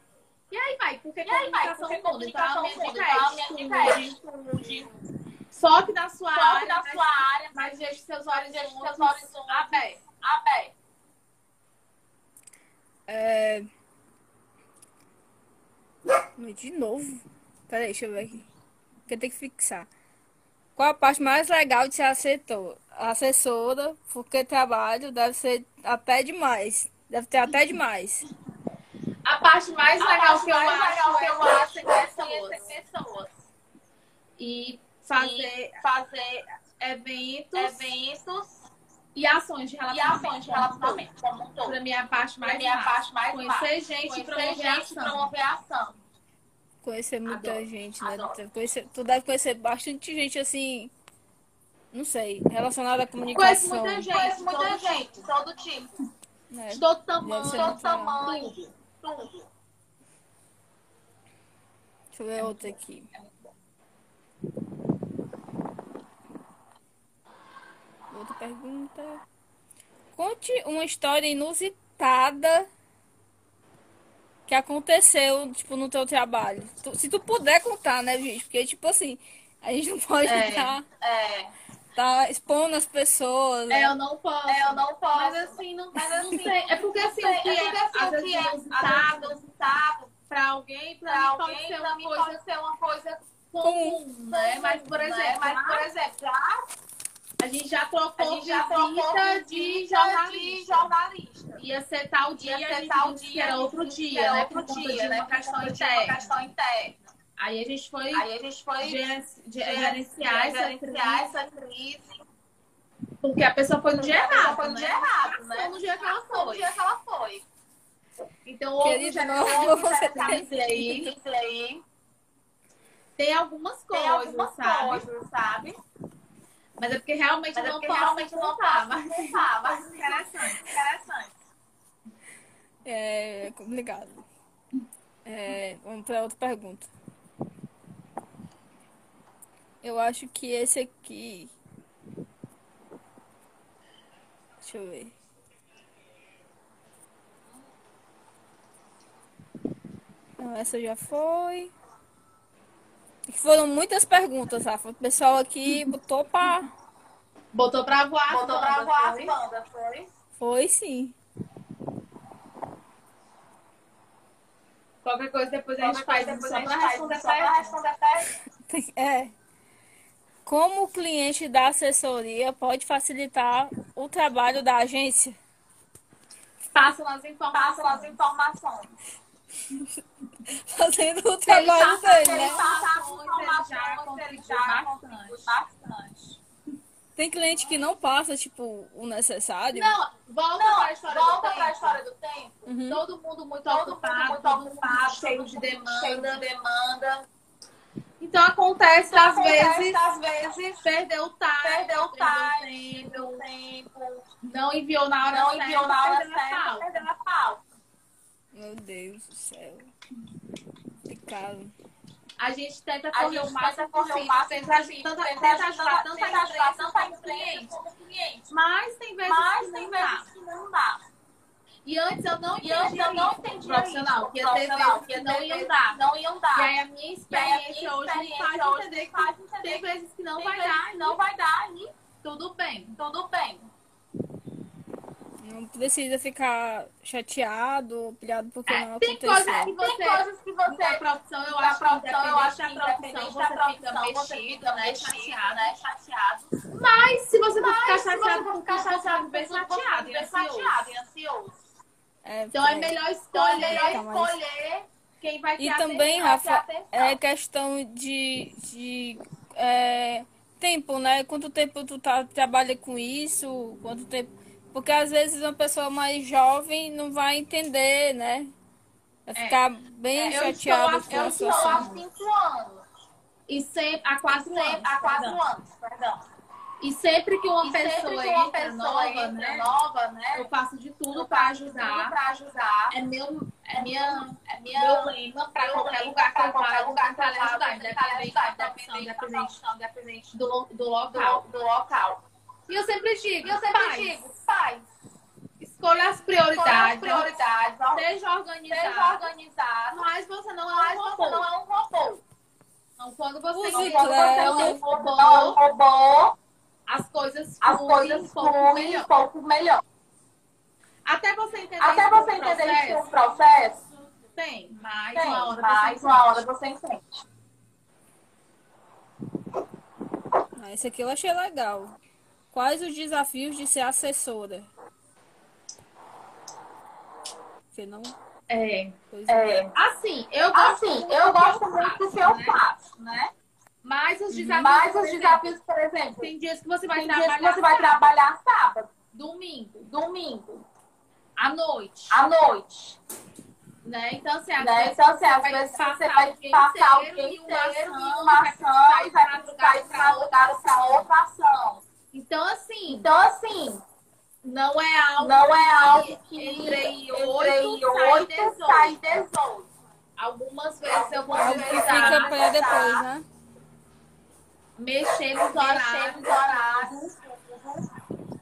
E aí vai, porque E aí vai, porque a comunicação minha Então, a minha dica é. Só que na sua Só área, na mas- sua área, mas deixe seus olhos deixe seus horizontes abertos. aberto. É... De novo. Peraí, deixa eu ver aqui. Porque tem que fixar. Qual a parte mais legal de ser assessor? assessora? Porque trabalho deve ser até demais. Deve ter até demais. A parte mais A legal parte que eu mais legal acho que é eu conhecer acho é pessoas. pessoas. E fazer E fazer eventos eventos e ações de e relacionamento. ações de relacionamento como um todo. Pra mim, é a parte mais Pra mim, é a massa. parte mais Conhecer massa. gente e promover promover ação. Conhecer muita Adoro, gente, né? adoro. Deve conhecer- tu deve conhecer bastante gente assim, não sei, relacionada à Conheço comunicação. muita gente, Conheço muita todo gente, todo tipo, né? de todo tamanho, ser todo tamanho. tudo, tudo. Deixa eu ver outra aqui. Outra pergunta. Conte uma história inusitada que aconteceu, tipo, no teu trabalho. Tu- se tu puder contar, né, gente? Porque, tipo assim, a gente não pode É. estar É, tá expondo as pessoas. né? É, eu não posso. é, eu não posso. Mas assim, não, Mas não assim, sei. É porque assim, o que é é, porque assim, às o vezes que é inusitado inusitado pra alguém, pra, pra alguém, ser pra uma mim coisa pode ser uma coisa comum, né? Mas, por né? exemplo, Mas, por exemplo, já, a gente já a trocou gente já visita de jornalista. de jornalista. Ia ser tal dia, Ia a ser tal dia, era a outro dia, era né? outro Por dia, né? Por questão interna. questão interna. Aí a gente foi Aí a gente foi gerenciar, essa crise, porque a pessoa foi no dia A errado, foi no né? dia errado, né? No dia que ela Passou no foi. dia que ela foi. Então, Querido, já não, houve você tem- crise aí. Tem algumas Tem coisas, algumas sabe? coisas, sabe? Mas é porque realmente Mas é não porque posso realmente não posso mas contar, mas interessante, interessante. É complicado. É, vamos para outra pergunta. Eu acho que esse aqui. Deixa eu ver. Não, essa já foi. Foram muitas perguntas, Rafa. O pessoal aqui botou pra. botou pra voar. Botou as pra voar foi? bandas, foi? Foi sim. Qualquer coisa depois a gente faz depois só a gente pra faz responder só pra responder pergunta. É. Como o cliente da assessoria pode facilitar o trabalho da agência? Passam as informações. Passam as informações. Fazendo o Ele trabalho dele, ele né? Tem cliente que não passa, tipo, o necessário. Não, volta pra Não, história volta do pra tempo. história do tempo. Uhum. Todo mundo muito Todo mundo ocupado, muito todo mundo ocupado, cheio de mundo cheio demanda. de demanda. Então acontece, às Acontece, vezes, às vezes, perdeu o time, perdeu o time, tempo, perdeu o tempo, não enviou na hora não certa, enviou na hora certa, perdeu a falta. Meu Deus do céu. Complicado. A gente tenta correr gente o máximo possível, tenta, ajudar tanta empresa tanto a como cliente. Mas tem vezes Mas que tem não dá. vezes que não dá. E antes eu não antes entendia eu não isso, entendia profissional, isso, que ia ter profissional, vezes que que não iam dar. que Não iam dar. E aí a minha E aí a experiência minha hoje me experiência faz hoje entender me faz que entender tem vezes que não vai dar que e não vai dar e tudo bem. tudo bem. Não precisa ficar chateado ou pilhado porque não Tem coisas aconteceu. que Tem você coisas que Da você profissão, eu da acho que profissão, eu acho que da independente profissão, da você fica mexido, né? Chateado. né? Chateado. Mas se você não ficar chateado, você ficar chateado, chateado, bem chateado ansioso. chateado e ansioso. É, Então é é. melhor Então é escolher melhor escolher quem vai ter E também, Rafa, é questão de, de é, tempo, né? Quanto tempo tu tá, trabalha com isso? Quanto tempo. Porque às vezes uma pessoa mais jovem não vai entender, né? Vai É. ficar bem É, eu chateado estou- com eu a estou Estou há situação. cinco anos. E sempre, há quatro Sempre- anos. há quatro perdão. anos, perdão. E sempre que uma E sempre pessoa que uma entra pessoa nova, entra né? nova, né? Eu faço de tudo para faço tudo ajudar. pra ajudar. É meu, é minha, É minha meu lema para meu qualquer lugar que pra eu qualquer vá, lugar que eu ajudar, independente da ajudar, profissão, independente do do, local. do local. E eu sempre digo, E eu sempre faz, digo, faz. escolha as Escolha as prioridades, prioridades, ó, seja organizado, seja organizado, mas você não mas é um você robô. não é um robô. Então, quando você Use quando você é um Não é um robô, robô, as coisas as coisas um pouco fluem melhor. um pouco melhor. Até você entender Até isso você entender isso processo, no processo, tem, mas tem, uma hora mas você uma hora você entende. Ah, esse aqui eu achei legal. Quais os desafios de ser assessora? Você não? É. É. É, Assim, eu gosto assim, muito eu do gosto que muito do que eu né? faço, né? Mas os desafios, Mas por os exemplo, desafios, por exemplo, tem dias que você vai tem dias trabalhar que você vai sábado, trabalhar sábado, domingo, domingo, à noite. à noite. Né? Então, assim, às Né? Então, assim, às vezes você vai passar o dia uma inteiro em uma ação e vai ir pra para lugar para outra ação. Então, assim, Então, assim, não é algo, não é algo que entre entre 8 8 sai sai 18. 18. Algumas vezes eu vou Algo que fica precisar pra depois, né? mexer nos Mexer horários. nos horários.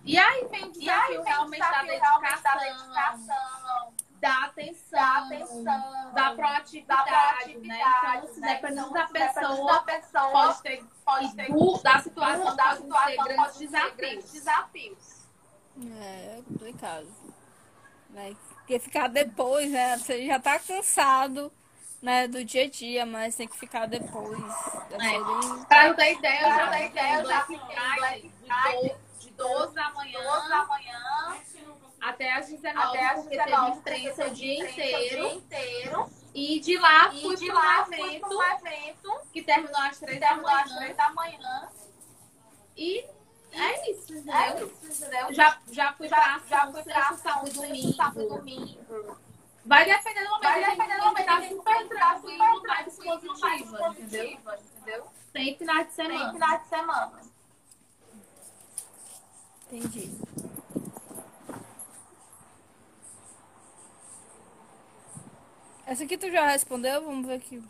E aí vem o aí desafio vem o realmente da desafio realmente da dedicação, dedicação, da atenção, da atenção, da da proatividade, proatividade, né? Então, se né? dependendo da pessoa, da pessoa, pode ter, pode ter do- da situação, da pode situação, grandes pode ser desafios. grandes desafios. É, é complicado. Né? Porque ficar depois, né? Você já tá cansado, né, do dia a dia, mas tem que ficar depois. É. bem- Pra eu ter ideia, eu já ter fiquei ideia, eu já fiquei Black Friday de 12 da manhã 12 da manhã até às 19, até porque 19 teve imprensa o dia imprensa o inteiro. dia inteiro. E de lá E fui para um um evento que terminou às 3 da às manhã. 3 da manhã. E é isso, É entendeu? isso, entendeu? Já, já fui pra já, já ação fui pra sábado, domingo, sábado, domingo. Vai depender do momento. Vai tem depender do gente momento, tá tem super tá tranquilo, super mais tranquilo, mais positiva, entendeu? entendeu? Tem final de Tem semana. final de semana. Entendi. Essa aqui tu já respondeu? Vamos ver aqui.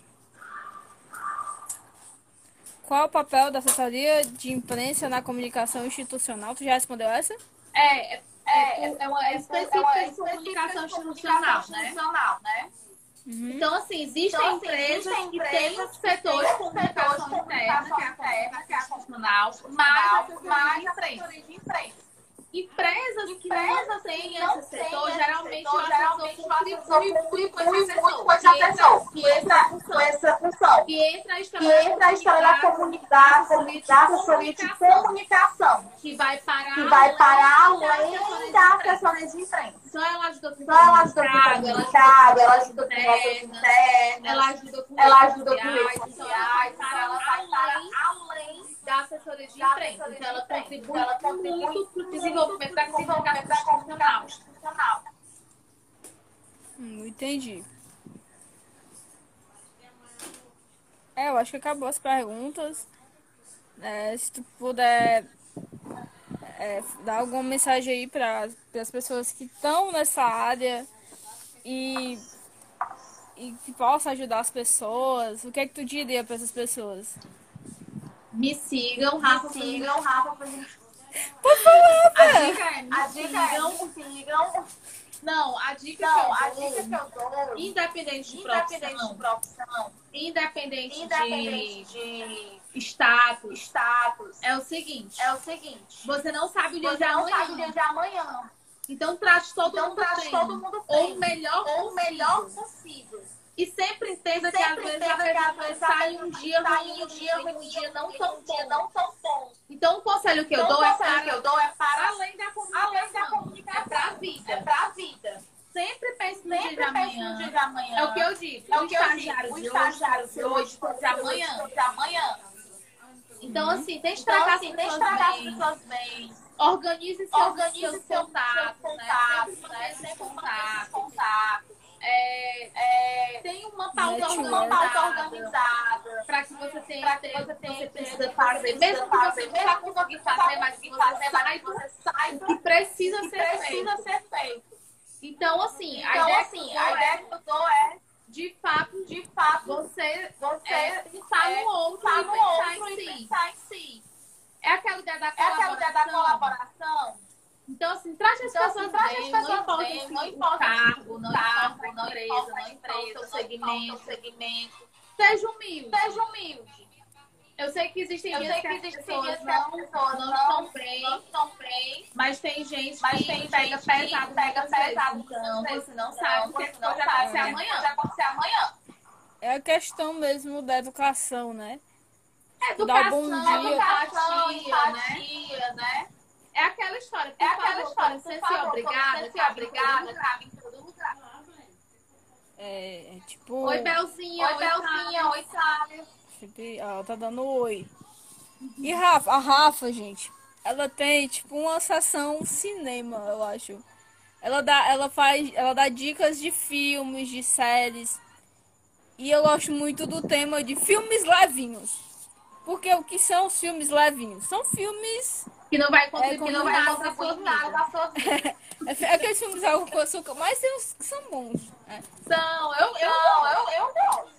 Qual é o papel da assessoria de imprensa na comunicação institucional? Tu já respondeu essa? É, é, É, é, é uma é É específica uma de comunicação institucional, né? institucional, né? Uhum. Então, assim, existem Então, assim, empresas existem que têm setores de comunicação setores de interna, que é a comunicação é a institucional, mais imprensa. assessoria de imprensa. Empresas que não têm esse setor, geralmente o assessor contribui com esse assessor, que entra com essa função. que entra a história da comunidade, da assessoria de comunicação, que vai parar que vai para além da assessoria de imprensa. Então ela ajuda com Então ela ajuda com comunicado, ela ajuda com internas, ela ajuda com ela redes ajuda com redes sociais, ela vai para para além da assessoria de imprensa. Então ela contribui Então, ela contribui muito para o desenvolvimento da comunicação institucional. Hum, entendi. É, eu acho que acabou as perguntas. É, se tu puder é, dar alguma mensagem aí para as pessoas que estão nessa área e, e que possa ajudar as pessoas, o que é que tu diria para essas pessoas? Me sigam, Rafa. Me sigam, Rafa, pra gente. A dica é A dica é sigam. me sigam. Não, a dica Não, que eu dou, dica que eu dou, independente de independente profissão, de profissão, independente, independente de de status, status, é o seguinte. é o seguinte. Você não sabe o dia de não sabe o amanhã. dia de amanhã. Então trate todo Então mundo trate todo mundo Ou bem. o melhor Ou o melhor possível. E sempre entenda que às vezes a pessoa sai um dia sai ruim, um dia ruim, um dia não tão bom. Então o conselho que eu Então, dou é para que eu dou é para além da comunicação. É pra vida. É pra vida. Sempre pense no dia de amanhã. no dia de amanhã. É o que eu digo. É o que eu digo. O estagiário hoje, de hoje, de amanhã. de amanhã. Então, assim, tente Então, tratar assim, as pessoas tratar as bem. pessoas bem. Organize seus, Organize seus contatos, seus né? Sempre né? É, É, tem uma pauta Network. uma pauta organizada para que você tenha Pra que você tenha você precisa fazer. Mesmo que você não conseguir você fazer, mas que você fazer, mas saiba você o saiba que precisa que ser precisa feito. ser feito. Então, assim, a Então, ideia assim, que eu a ideia é, que eu dou é, de fato, de fato, você você é, pensar é, no outro e no pensar outro em si. pensar em si. É aquela ideia da É aquela ideia da colaboração. Então, assim, trate as Então, assim, pessoas trate bem, as não pessoas importa bem, se não o importa cargo, não importa a não empresa, importa não importa empresa, o não segmento. o segmento. Seja humilde. Seja humilde. Eu sei que existem Eu dias sei que que as existem pessoas dias que as não, pessoas não não estão bem, não estão bem, mas tem gente mas que tem pega gente pesado que pega pesado Então, vezes. você não sabe o que você não pode sabe o acontecer que amanhã. pode acontecer amanhã. É a questão mesmo da educação, né? Educação, Dar bom dia. Educação, empatia, né? né? É aquela história. É aquela favor, história, você ser favor, obrigada, você ser cabe em obrigada, cabe em todo lugar. É, é tipo. Oi, Belzinha. Oi, Belzinha, oi. Sempre, ó, ela tá dando oi. E Rafa, a Rafa, gente, ela tem tipo uma sessão cinema, eu acho. Ela dá, ela faz, ela dá dicas de filmes, de séries. E eu gosto muito do tema de filmes levinhos. Porque o que são os filmes levinhos? São filmes Que não vai É, Não vai sua vida. É aqueles filmes algo com açúcar, mas tem uns que são bons. É, São, eu, eu, Não, eu, eu gosto.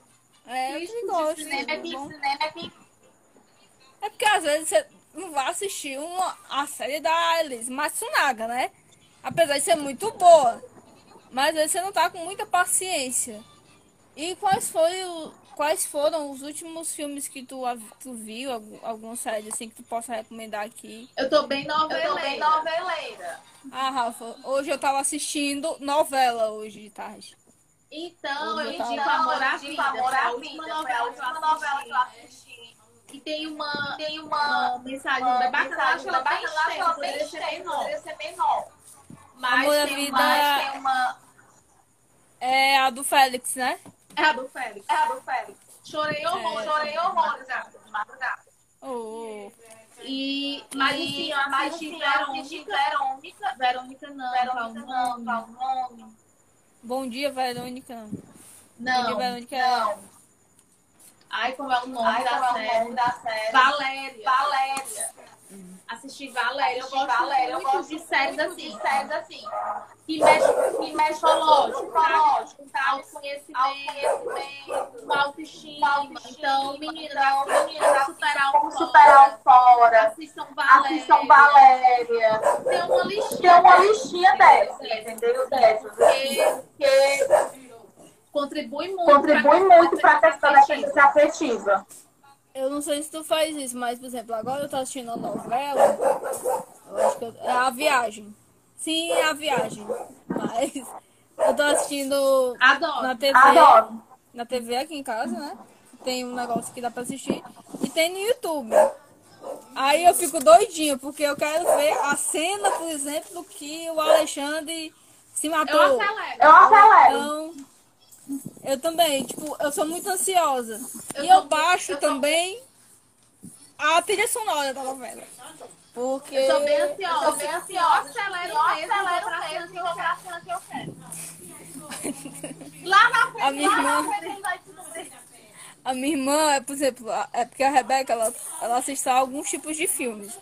é eu que gosto. cinema é bom. Cinema é É porque às vezes você não vai assistir uma, a série da Elis Matsunaga, né? Apesar de ser muito boa. Mas às vezes você não tá com muita paciência. E quais, foi o, quais foram os últimos filmes que tu, tu viu? Algum, alguma série assim que tu possa recomendar aqui? eu tô bem Eu tô bem noveleira. noveleira. Ah, Rafa, hoje eu tava assistindo novela hoje de tarde. Então, eu Eu indico tava- Amor à Eu Vida. Amor à última Vida. Foi a última novela que eu assisti. E tem uma, Tem uma, uma mensagem uma bem bacana. Eu acho mensagem ela bem extensa, bem poderia ser menor. poderia ser menor. Mas Amor tem Vida- uma- Mas tem uma... É a do Félix, né? É a do Félix. É a do Félix. Chorei horrores. É. Chorei horrores de madrugada. Oh, E, mas assim, eu assisti assisti Verônica. Verônica. Não, Verônica qual não, nome? qual o nome? bom dia, Verônica. Bom dia, Não. Verônica. Não. Ai, como é o nome Ai, da como é o série? nome da série? Valéria. Valéria. Assisti Valéria. Eu Assisti gosto Valéria. Eu muito gosto de séries assim. De séries assim. Que mexe com Que mexe com psicológico, tá? tá? Autoconhecimento, Autoconhecimento. com autoestima. autoestima. Então, meninas, Então, como meninas, superar o Como fora. superar o fora. Assistam Valéria. Assistam Valéria. Tem uma listinha. Tem uma listinha dessas, entendeu? Dessas. Porque Que contribui muito. contribui muito para a questão da inteligência afetiva. Eu não sei se tu faz isso, mas, por exemplo, agora eu tô assistindo a novela. Eu acho que eu- é a viagem. Sim, é a viagem. Mas eu tô assistindo Adoro. na TV. Adoro. Na TV aqui em casa, né? Tem um negócio que dá pra assistir. E tem no YouTube. Aí eu fico doidinha, porque eu quero ver a cena, por exemplo, que o Alexandre se Eu matou. acelero. Eu acelero. Então, eu também, tipo, eu sou muito ansiosa. Eu e eu baixo também a trilha sonora da novela. Porque. Eu sou bem Eu ansiosa. sou bem ansiosa. acelero Eu acelero mesmo e pra cena que eu quero. Lá na frente. A minha Lá irmã, na frente vai tudo bem. a minha irmã, é, por exemplo, é porque a Rebeca, ela, ela assiste a alguns tipos de filmes.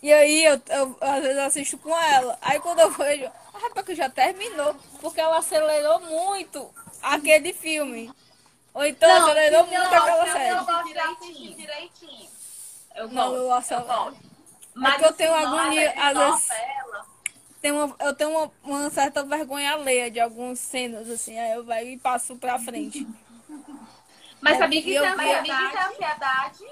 E aí eu, eu às vezes assisto com ela. Aí quando eu vejo, a Rebeca já terminou, porque ela acelerou muito aquele filme. Ou então Não, acelerou eu muito aquela gosto, série. eu Eu gosto de Direitinho. assistir direitinho. Eu Não, gosto. eu acelero. Mas que eu tenho agonia, novela- às vezes-. Tem uma, eu tenho uma, uma certa vergonha alheia de algumas cenas, assim, aí eu vai e passo pra frente. Mas sabia que é Mas amiga, isso é ansiedade?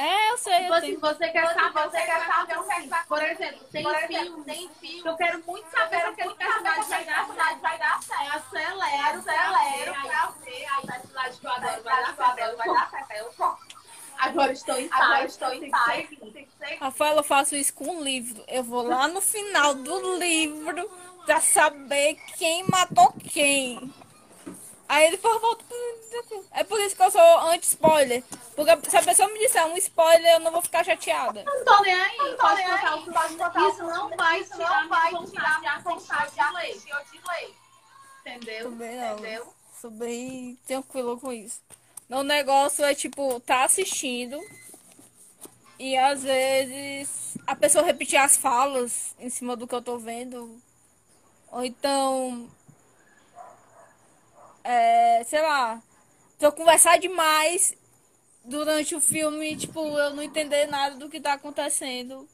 É, eu sei, eu Tipo assim, tenho. você quer Você- saber, você quer saber o que é que vai Por exemplo, tem Por exemplo, filmes tem que filme. eu quero muito saber se quero aquele personagem vai dar personagem vai dar certo. Certo. acelero, Acelero pra pra ver. a personagem que eu Vai adoro dar vai dar certo. certo, vai dar certo. Eu. Agora estou em Agora paz. estou em paz. que seguir. Tem que ser Rafael, eu faço isso com um livro. Eu vou lá no final do livro pra saber quem matou quem. Aí depois volta. É por isso que eu sou anti-spoiler. Porque se a pessoa me disser um spoiler, eu não vou ficar chateada. Não tô nem aí. Não tô Pode nem aí, o que pode contar o Isso não vai Isso tirar não vai tirar minha vontade de de assistir ou de ler. Entendeu? Também não. Entendeu? Sou bem tranquilo com isso. Meu negócio é, tipo, tá assistindo e às vezes a pessoa repetir as falas em cima do que eu tô vendo. Ou então, é, sei lá, se eu conversar demais durante o filme, tipo, eu não entender nada do que tá acontecendo.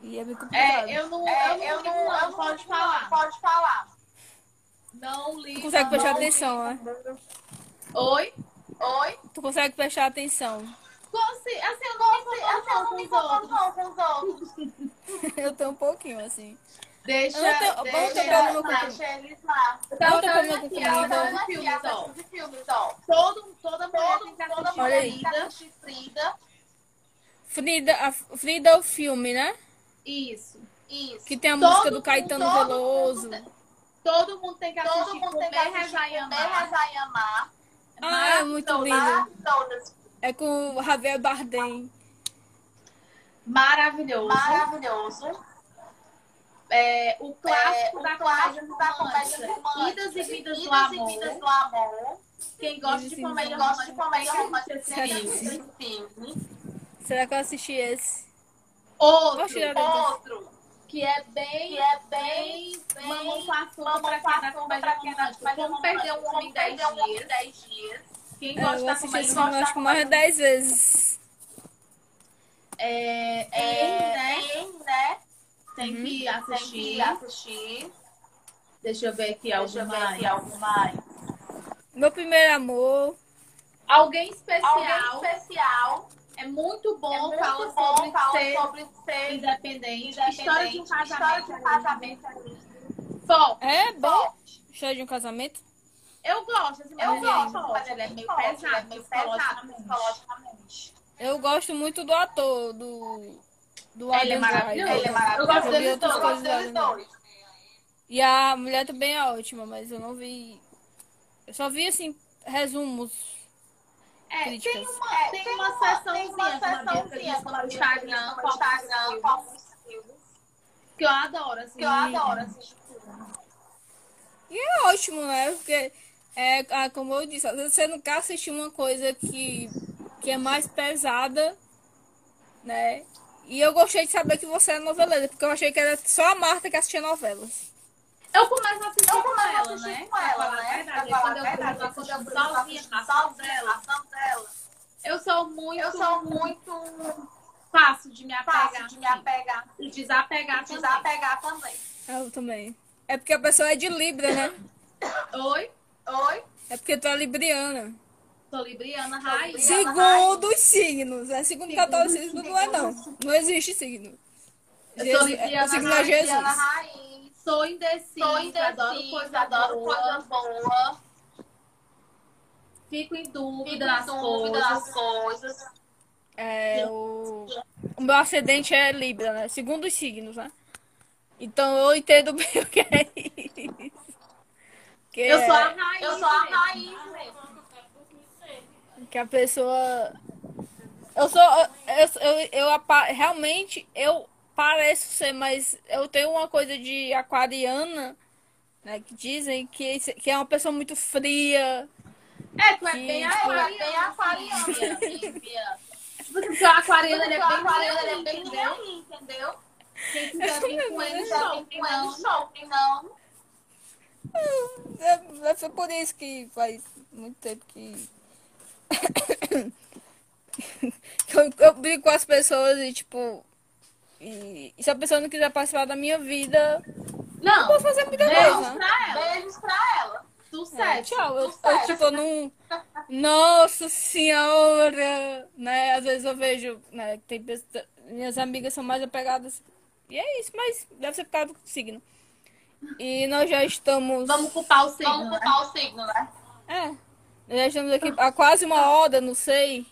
E é bem complicado. É, eu não, É, eu não, eu não, eu não pode falar. Pode falar. Não liga. Tu consegue prestar não atenção, né? Oi? Oi? Tu consegue prestar atenção. Consi- Assim, eu não me Assim, eu não me incomodo com os incomodo outros. não com os outros. Eu tenho um pouquinho, assim. Deixa, Eu tenho- eu deixa, tá. Deixa eles lá. Eu tava com aqui, ela Então, tá aqui, filmes, ó. de filmes, ó. Todo, toda mulher Todo, tem que toda mulher tem que assistir Frida. Frida, a Frida é o filme, né? Isso. Isso. Que tem a Todo música do mundo- Caetano todo Veloso. mundo- Todo mundo tem que assistir. Todo mundo tem que assistir Comer, amar. Rezar e Amar. Ah, é muito lindo. É com o Javier Bardem. Maravilhoso. Maravilhoso. É, o clássico É, da o clássico comédia da comédia romântica. romântica. Idas e Vidas do Idas e Amor. Vidas do Amor. Quem gosta de comédia de romântica comédia tem romântica esse filme. Será que eu assisti esse? Outro, de. Outro, que é bem, que é bem, bem, mamão com açúcar pra com quem açúcar comédia romântica. Como perder um homem em 10 Como perder um homem em dias. 10 dias. Quem gosta eu da comédia esse romântica. filme acho que mais de 10 vezes. É, É, né? Tem Uhum. que Tem assistir. que assistir. Deixa eu ver aqui Deixa algo eu ver mais. aqui algo mais. Meu primeiro amor. Alguém especial. Alguém especial. É muito bom É muito falar bom sobre falar ser sobre ser independente. independente. História de um casamento. de um casamento. Forte. É bom. Forte. História de um casamento. Eu gosto, assim, Eu gosto, mas ele é meio forte, é pesado, meio pesado psicologicamente. psicologicamente. Eu gosto muito do ator, do. Do Ele é maravilhoso. Ele é maravilhoso. Eu gosto deles outras dois. Eu gosto deles dois. E a mulher também é ótima, mas eu não vi. Eu só vi assim, resumos. É, tem Críticas. uma, É, tem tem uma uma- sessãozinha tem sessãozinha no Instagram, no Instagram, que eu adoro, assim. Que eu adoro assistir filme. E é ótimo, né? Porque, é, como eu disse, você não quer assistir uma coisa que, que é mais pesada, né? E eu gostei de saber que você é noveleira, porque eu achei que era só a Marta que assistia novelas. Eu começo a assistir Eu com ela, assistir né? com ela, falar a né? verdade. Pra falar Quando a eu verdade, tô quando eu assistindo tô sozinha, na ação dela, dela. eu sou muito, Eu sou muito fácil de me apegar, fácil de me assim. apegar. e desapegar também. Desapegar também. Eu também. É porque a pessoa é de Libra, né? Oi, Oi? É porque tu é libriana. Sou libriana raiz. Segundo os signos. É segundo o catolicismo, não é não. Não existe signo. Eu sou Jesus- libriana o signo é raiz, Jesus. Raiz. Sou indecisa, Sou adoro indecisa, coisa adoro boa, coisa boa. fico em Fico dúvida em nas dúvida coisas. nas coisas. É, o... o meu ascendente é Libra, né? Segundo os signos, né? Então eu entendo bem o que é isso. Que Eu é sou a raiz. Eu sou a mesmo. raiz mesmo. Que a pessoa. Eu sou. Eu, eu, eu, apa- realmente eu pareço ser, mas eu tenho uma coisa de aquariana, né? Que dizem que, que é uma pessoa muito fria. É, tu é Que- bem eu bem aquariana. aquariana. Tipo porque o aquariano ele é bem é bem entendeu? Quem quiser vir com ele, Já vem com ele sofre, não. É, é por isso que faz muito tempo que. Eu, eu brigo com as pessoas e, tipo. E, e se a pessoa não quiser participar da minha vida, Não, eu posso fazer muita beijos coisa. né? pra ela. Beijos pra ela. Tu É, tchau. Eu, eu, tipo, não. Nossa senhora! Né? Às vezes eu vejo, né? Tem pessoas, minhas amigas são mais apegadas. E é isso, mas deve ser por causa do signo. E nós já estamos. Vamos culpar o signo. Vamos né? culpar o signo, né? É. Nós já estamos aqui há quase uma hora, não sei.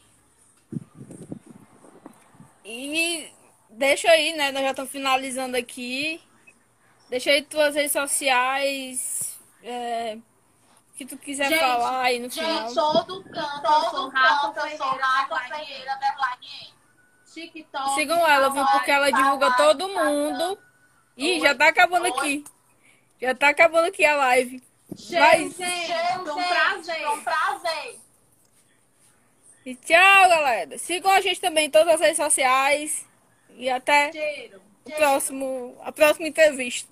E deixa aí, né? Nós já estamos finalizando aqui. Deixa aí tuas redes sociais. É, que tu quiser Gente, falar aí no final. Gente, todo canto, eu sou Todo Rafa canto, eu sou Ferreira, Rafa Ferreira. TikTok. Sigam ela, viu? Porque ela divulga todo mundo. Ih, já tá acabando aqui. Já tá acabando aqui a live. Cheiro, gente. Cheiro, Foi um prazer. Um prazer. E tchau, galera. Sigam a gente também em todas as redes sociais. E até Cheiro. o próximo, a próxima entrevista.